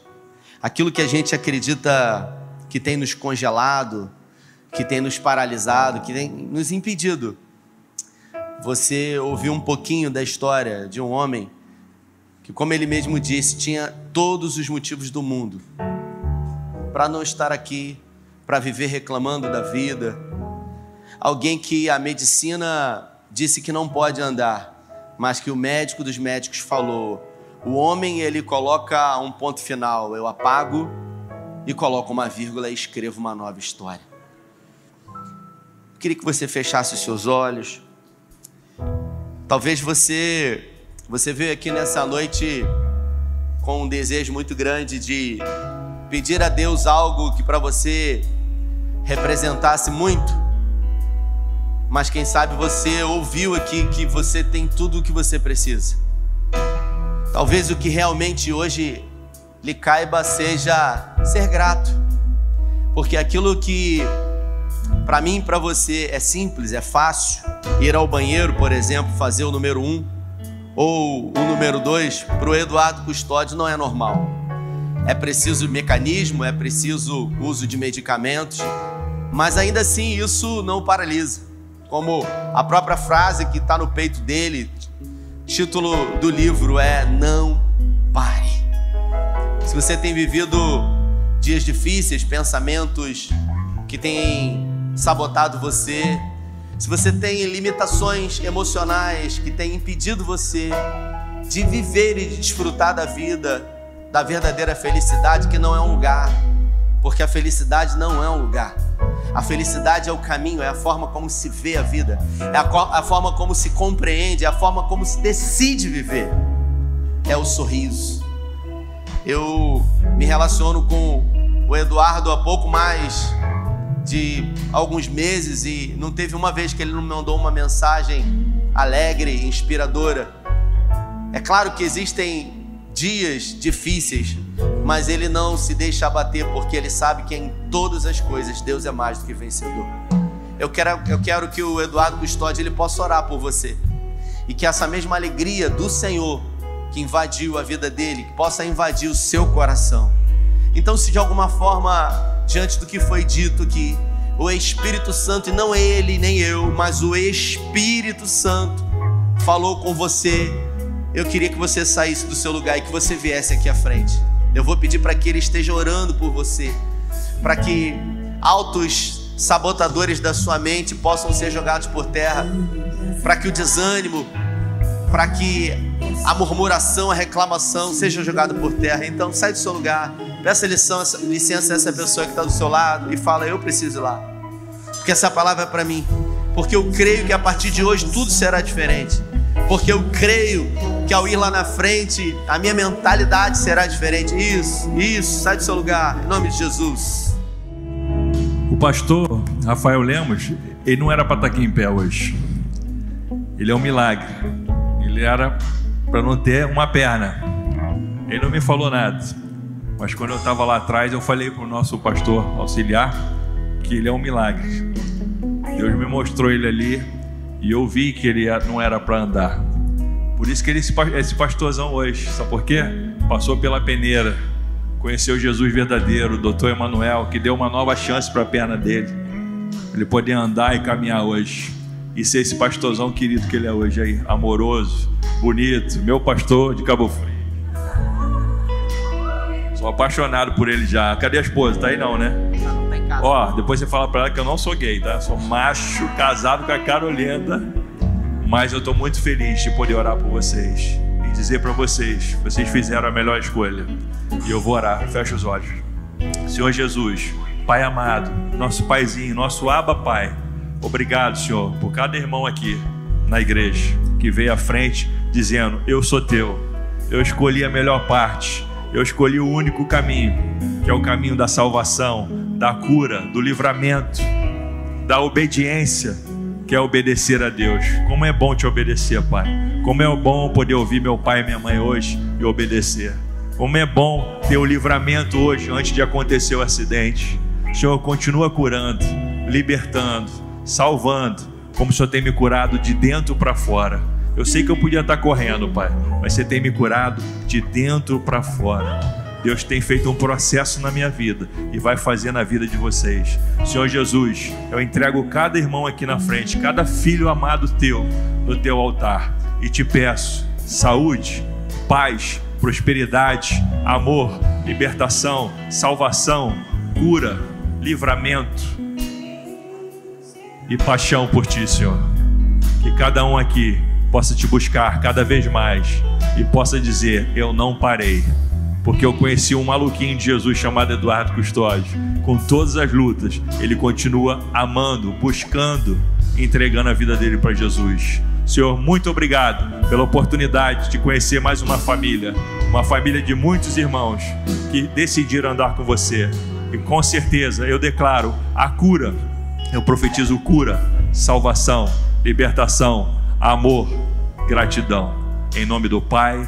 aquilo que a gente acredita que tem nos congelado, que tem nos paralisado, que tem nos impedido. Você ouviu um pouquinho da história de um homem que, como ele mesmo disse, tinha todos os motivos do mundo para não estar aqui, para viver reclamando da vida. Alguém que a medicina disse que não pode andar, mas que o médico dos médicos falou: o homem ele coloca um ponto final, eu apago e coloco uma vírgula e escrevo uma nova história. Eu queria que você fechasse os seus olhos. Talvez você você veio aqui nessa noite com um desejo muito grande de pedir a Deus algo que para você representasse muito. Mas quem sabe você ouviu aqui que você tem tudo o que você precisa. Talvez o que realmente hoje lhe caiba seja ser grato, porque aquilo que para mim e para você é simples, é fácil, ir ao banheiro, por exemplo, fazer o número um, ou o número dois, para o Eduardo Custódio não é normal. é preciso mecanismo, é preciso uso de medicamentos, mas ainda assim isso não paralisa. Como a própria frase que está no peito dele, título do livro é Não Pare. Se você tem vivido dias difíceis, pensamentos que têm sabotado você, se você tem limitações emocionais que têm impedido você de viver e de desfrutar da vida, da verdadeira felicidade, que não é um lugar, porque a felicidade não é um lugar. A felicidade é o caminho, é a forma como se vê a vida, é a, a forma como se compreende, é a forma como se decide viver. É o sorriso. Eu me relaciono com o Eduardo há pouco mais de alguns meses e não teve uma vez que ele não me mandou uma mensagem alegre, inspiradora. É claro que existem dias difíceis, mas ele não se deixa abater porque ele sabe que em todas as coisas Deus é mais do que vencedor. Eu quero, eu quero que o Eduardo Custódio ele possa orar por você e que essa mesma alegria do Senhor que invadiu a vida dele possa invadir o seu coração. Então, se de alguma forma, diante do que foi dito aqui, o Espírito Santo, e não ele nem eu, mas o Espírito Santo falou com você eu queria que você saísse do seu lugar e que você viesse aqui à frente. Eu vou pedir para que ele esteja orando por você, para que altos sabotadores da sua mente possam ser jogados por terra, para que o desânimo, para que a murmuração, a reclamação seja jogada por terra. Então, sai do seu lugar, peça licença, licença a essa pessoa que está do seu lado e fala: Eu preciso ir lá, porque essa palavra é para mim, porque eu creio que a partir de hoje tudo será diferente porque eu creio que ao ir lá na frente, a minha mentalidade será diferente. Isso, isso, sai do seu lugar, em nome de Jesus. O pastor Rafael Lemos, ele não era para estar aqui em pé hoje. Ele é um milagre. Ele era para não ter uma perna. Ele não me falou nada. Mas quando eu estava lá atrás, eu falei para o nosso pastor auxiliar que ele é um milagre. Deus me mostrou ele ali e eu vi que ele não era para andar. Por isso que ele é esse pastorzão hoje. Sabe por quê? Passou pela peneira, conheceu Jesus verdadeiro, o doutor Emanuel, que deu uma nova chance para a perna dele. Ele poder andar e caminhar hoje. E ser esse pastorzão querido que ele é hoje aí, amoroso, bonito, meu pastor de Cabo Frio. Sou apaixonado por ele já. Cadê a esposa? Tá aí não, né? Ó, depois você fala pra ela que eu não sou gay, tá? Sou macho, casado com a Carolina. Mas eu tô muito feliz de poder orar por vocês. E dizer para vocês, vocês fizeram a melhor escolha. E eu vou orar, fecha os olhos. Senhor Jesus, Pai amado, nosso paizinho, nosso Aba Pai. Obrigado, Senhor, por cada irmão aqui na igreja que veio à frente dizendo: Eu sou teu, eu escolhi a melhor parte, eu escolhi o único caminho, que é o caminho da salvação, da cura, do livramento, da obediência, que é obedecer a Deus. Como é bom te obedecer, Pai. Como é bom poder ouvir meu pai e minha mãe hoje e obedecer. Como é bom ter o livramento hoje antes de acontecer o acidente. O Senhor continua curando, libertando, salvando, como o Senhor tem me curado de dentro para fora. Eu sei que eu podia estar correndo, Pai, mas você tem me curado de dentro para fora. Deus tem feito um processo na minha vida e vai fazer na vida de vocês. Senhor Jesus, eu entrego cada irmão aqui na frente, cada filho amado teu no teu altar e te peço saúde, paz, prosperidade, amor, libertação, salvação, cura, livramento e paixão por ti, Senhor. Que cada um aqui possa te buscar cada vez mais e possa dizer: Eu não parei porque eu conheci um maluquinho de Jesus chamado Eduardo Custódio. Com todas as lutas, ele continua amando, buscando, entregando a vida dele para Jesus. Senhor, muito obrigado pela oportunidade de conhecer mais uma família, uma família de muitos irmãos que decidiram andar com você. E com certeza eu declaro a cura, eu profetizo cura, salvação, libertação, amor, gratidão. Em nome do Pai